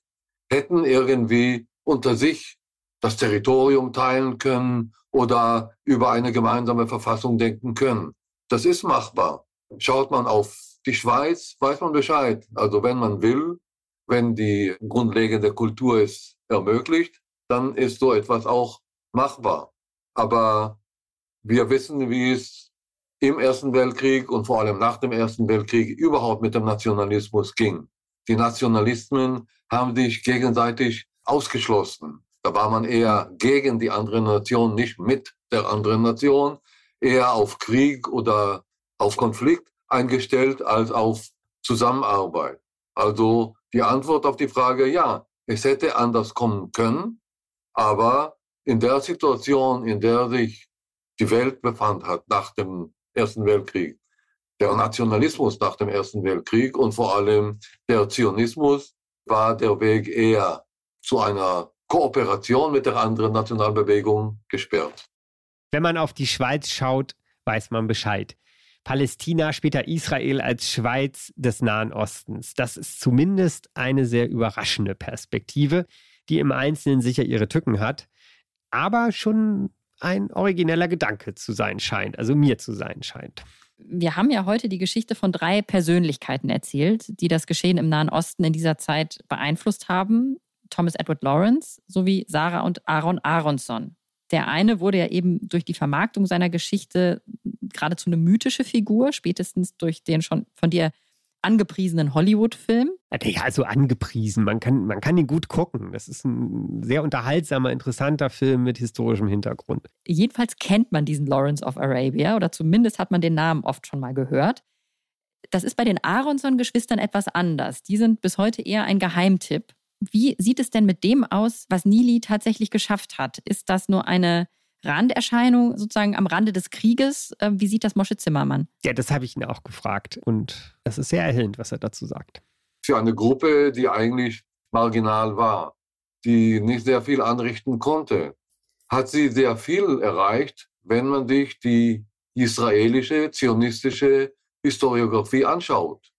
hätten irgendwie unter sich das Territorium teilen können oder über eine gemeinsame Verfassung denken können. Das ist machbar. Schaut man auf die Schweiz, weiß man Bescheid. Also wenn man will, wenn die grundlegende Kultur es ermöglicht, dann ist so etwas auch machbar. Aber wir wissen, wie es im Ersten Weltkrieg und vor allem nach dem Ersten Weltkrieg überhaupt mit dem Nationalismus ging. Die Nationalismen haben sich gegenseitig ausgeschlossen. Da war man eher gegen die andere Nation, nicht mit der anderen Nation, eher auf Krieg oder auf Konflikt eingestellt als auf Zusammenarbeit. Also die Antwort auf die Frage, ja, es hätte anders kommen können, aber in der Situation, in der sich die Welt befand hat nach dem Ersten Weltkrieg, der Nationalismus nach dem Ersten Weltkrieg und vor allem der Zionismus, war der Weg eher zu einer Kooperation mit der anderen Nationalbewegung gesperrt. Wenn man auf die Schweiz schaut, weiß man Bescheid. Palästina, später Israel als Schweiz des Nahen Ostens. Das ist zumindest eine sehr überraschende Perspektive, die im Einzelnen sicher ihre Tücken hat, aber schon ein origineller Gedanke zu sein scheint, also mir zu sein scheint. Wir haben ja heute die Geschichte von drei Persönlichkeiten erzählt, die das Geschehen im Nahen Osten in dieser Zeit beeinflusst haben. Thomas Edward Lawrence sowie Sarah und Aaron Aronson. Der eine wurde ja eben durch die Vermarktung seiner Geschichte geradezu eine mythische Figur, spätestens durch den schon von dir angepriesenen Hollywood-Film. Ja, also angepriesen. Man kann, man kann ihn gut gucken. Das ist ein sehr unterhaltsamer, interessanter Film mit historischem Hintergrund. Jedenfalls kennt man diesen Lawrence of Arabia oder zumindest hat man den Namen oft schon mal gehört. Das ist bei den Aronson-Geschwistern etwas anders. Die sind bis heute eher ein Geheimtipp. Wie sieht es denn mit dem aus, was Nili tatsächlich geschafft hat? Ist das nur eine Randerscheinung sozusagen am Rande des Krieges? Äh, wie sieht das Mosche Zimmermann? Ja, das habe ich ihn auch gefragt und es ist sehr erhellend, was er dazu sagt. Für eine Gruppe, die eigentlich marginal war, die nicht sehr viel anrichten konnte, hat sie sehr viel erreicht, wenn man sich die israelische, zionistische Historiografie anschaut.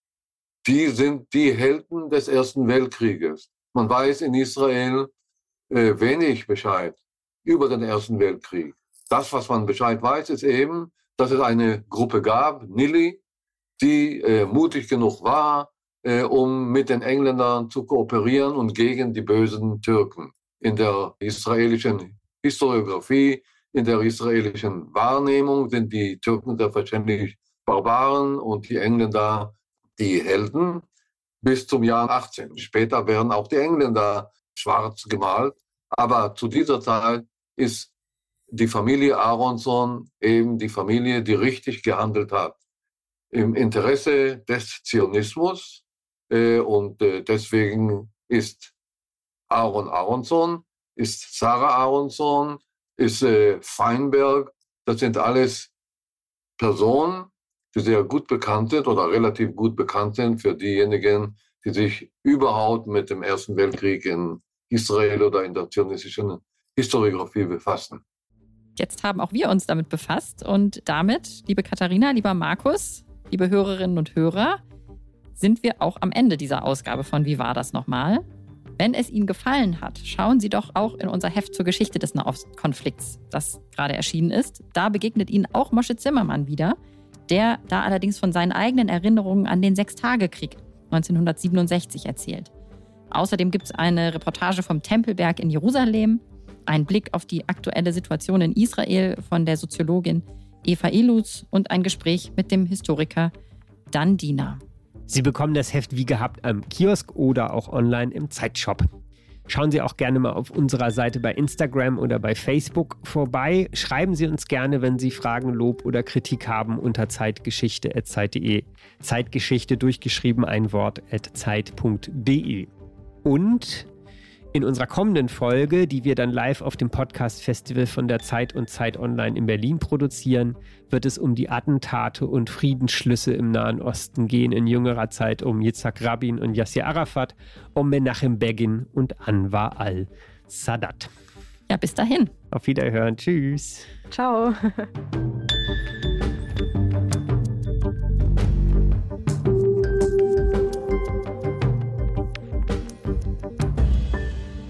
Die sind die Helden des Ersten Weltkrieges. Man weiß in Israel äh, wenig Bescheid über den Ersten Weltkrieg. Das, was man Bescheid weiß, ist eben, dass es eine Gruppe gab, Nili, die äh, mutig genug war, äh, um mit den Engländern zu kooperieren und gegen die bösen Türken. In der israelischen Historiografie, in der israelischen Wahrnehmung sind die Türken selbstverständlich Barbaren und die Engländer die Helden bis zum Jahr 18. Später werden auch die Engländer schwarz gemalt. Aber zu dieser Zeit ist die Familie Aronson eben die Familie, die richtig gehandelt hat. Im Interesse des Zionismus. Äh, und äh, deswegen ist Aaron Aronson, ist Sarah Aronson, ist äh, Feinberg. Das sind alles Personen, die sehr gut bekannt sind oder relativ gut bekannt sind für diejenigen, die sich überhaupt mit dem Ersten Weltkrieg in Israel oder in der zionistischen Historiografie befassen. Jetzt haben auch wir uns damit befasst und damit, liebe Katharina, lieber Markus, liebe Hörerinnen und Hörer, sind wir auch am Ende dieser Ausgabe von Wie war das nochmal? Wenn es Ihnen gefallen hat, schauen Sie doch auch in unser Heft zur Geschichte des Nahostkonflikts, das gerade erschienen ist. Da begegnet Ihnen auch Mosche Zimmermann wieder der da allerdings von seinen eigenen Erinnerungen an den Sechstagekrieg 1967 erzählt. Außerdem gibt es eine Reportage vom Tempelberg in Jerusalem, einen Blick auf die aktuelle Situation in Israel von der Soziologin Eva Iluz und ein Gespräch mit dem Historiker Dan Diener. Sie bekommen das Heft wie gehabt am Kiosk oder auch online im Zeitshop. Schauen Sie auch gerne mal auf unserer Seite bei Instagram oder bei Facebook vorbei. Schreiben Sie uns gerne, wenn Sie Fragen, Lob oder Kritik haben unter zeitgeschichte.zeit.de. Zeitgeschichte durchgeschrieben ein Wort at zeit.de. Und in unserer kommenden Folge, die wir dann live auf dem Podcast Festival von der Zeit und Zeit Online in Berlin produzieren, wird es um die Attentate und Friedensschlüsse im Nahen Osten gehen, in jüngerer Zeit um Yitzhak Rabin und Yasser Arafat, um Menachem Begin und Anwar al-Sadat. Ja, bis dahin. Auf Wiederhören. Tschüss. Ciao. [LAUGHS]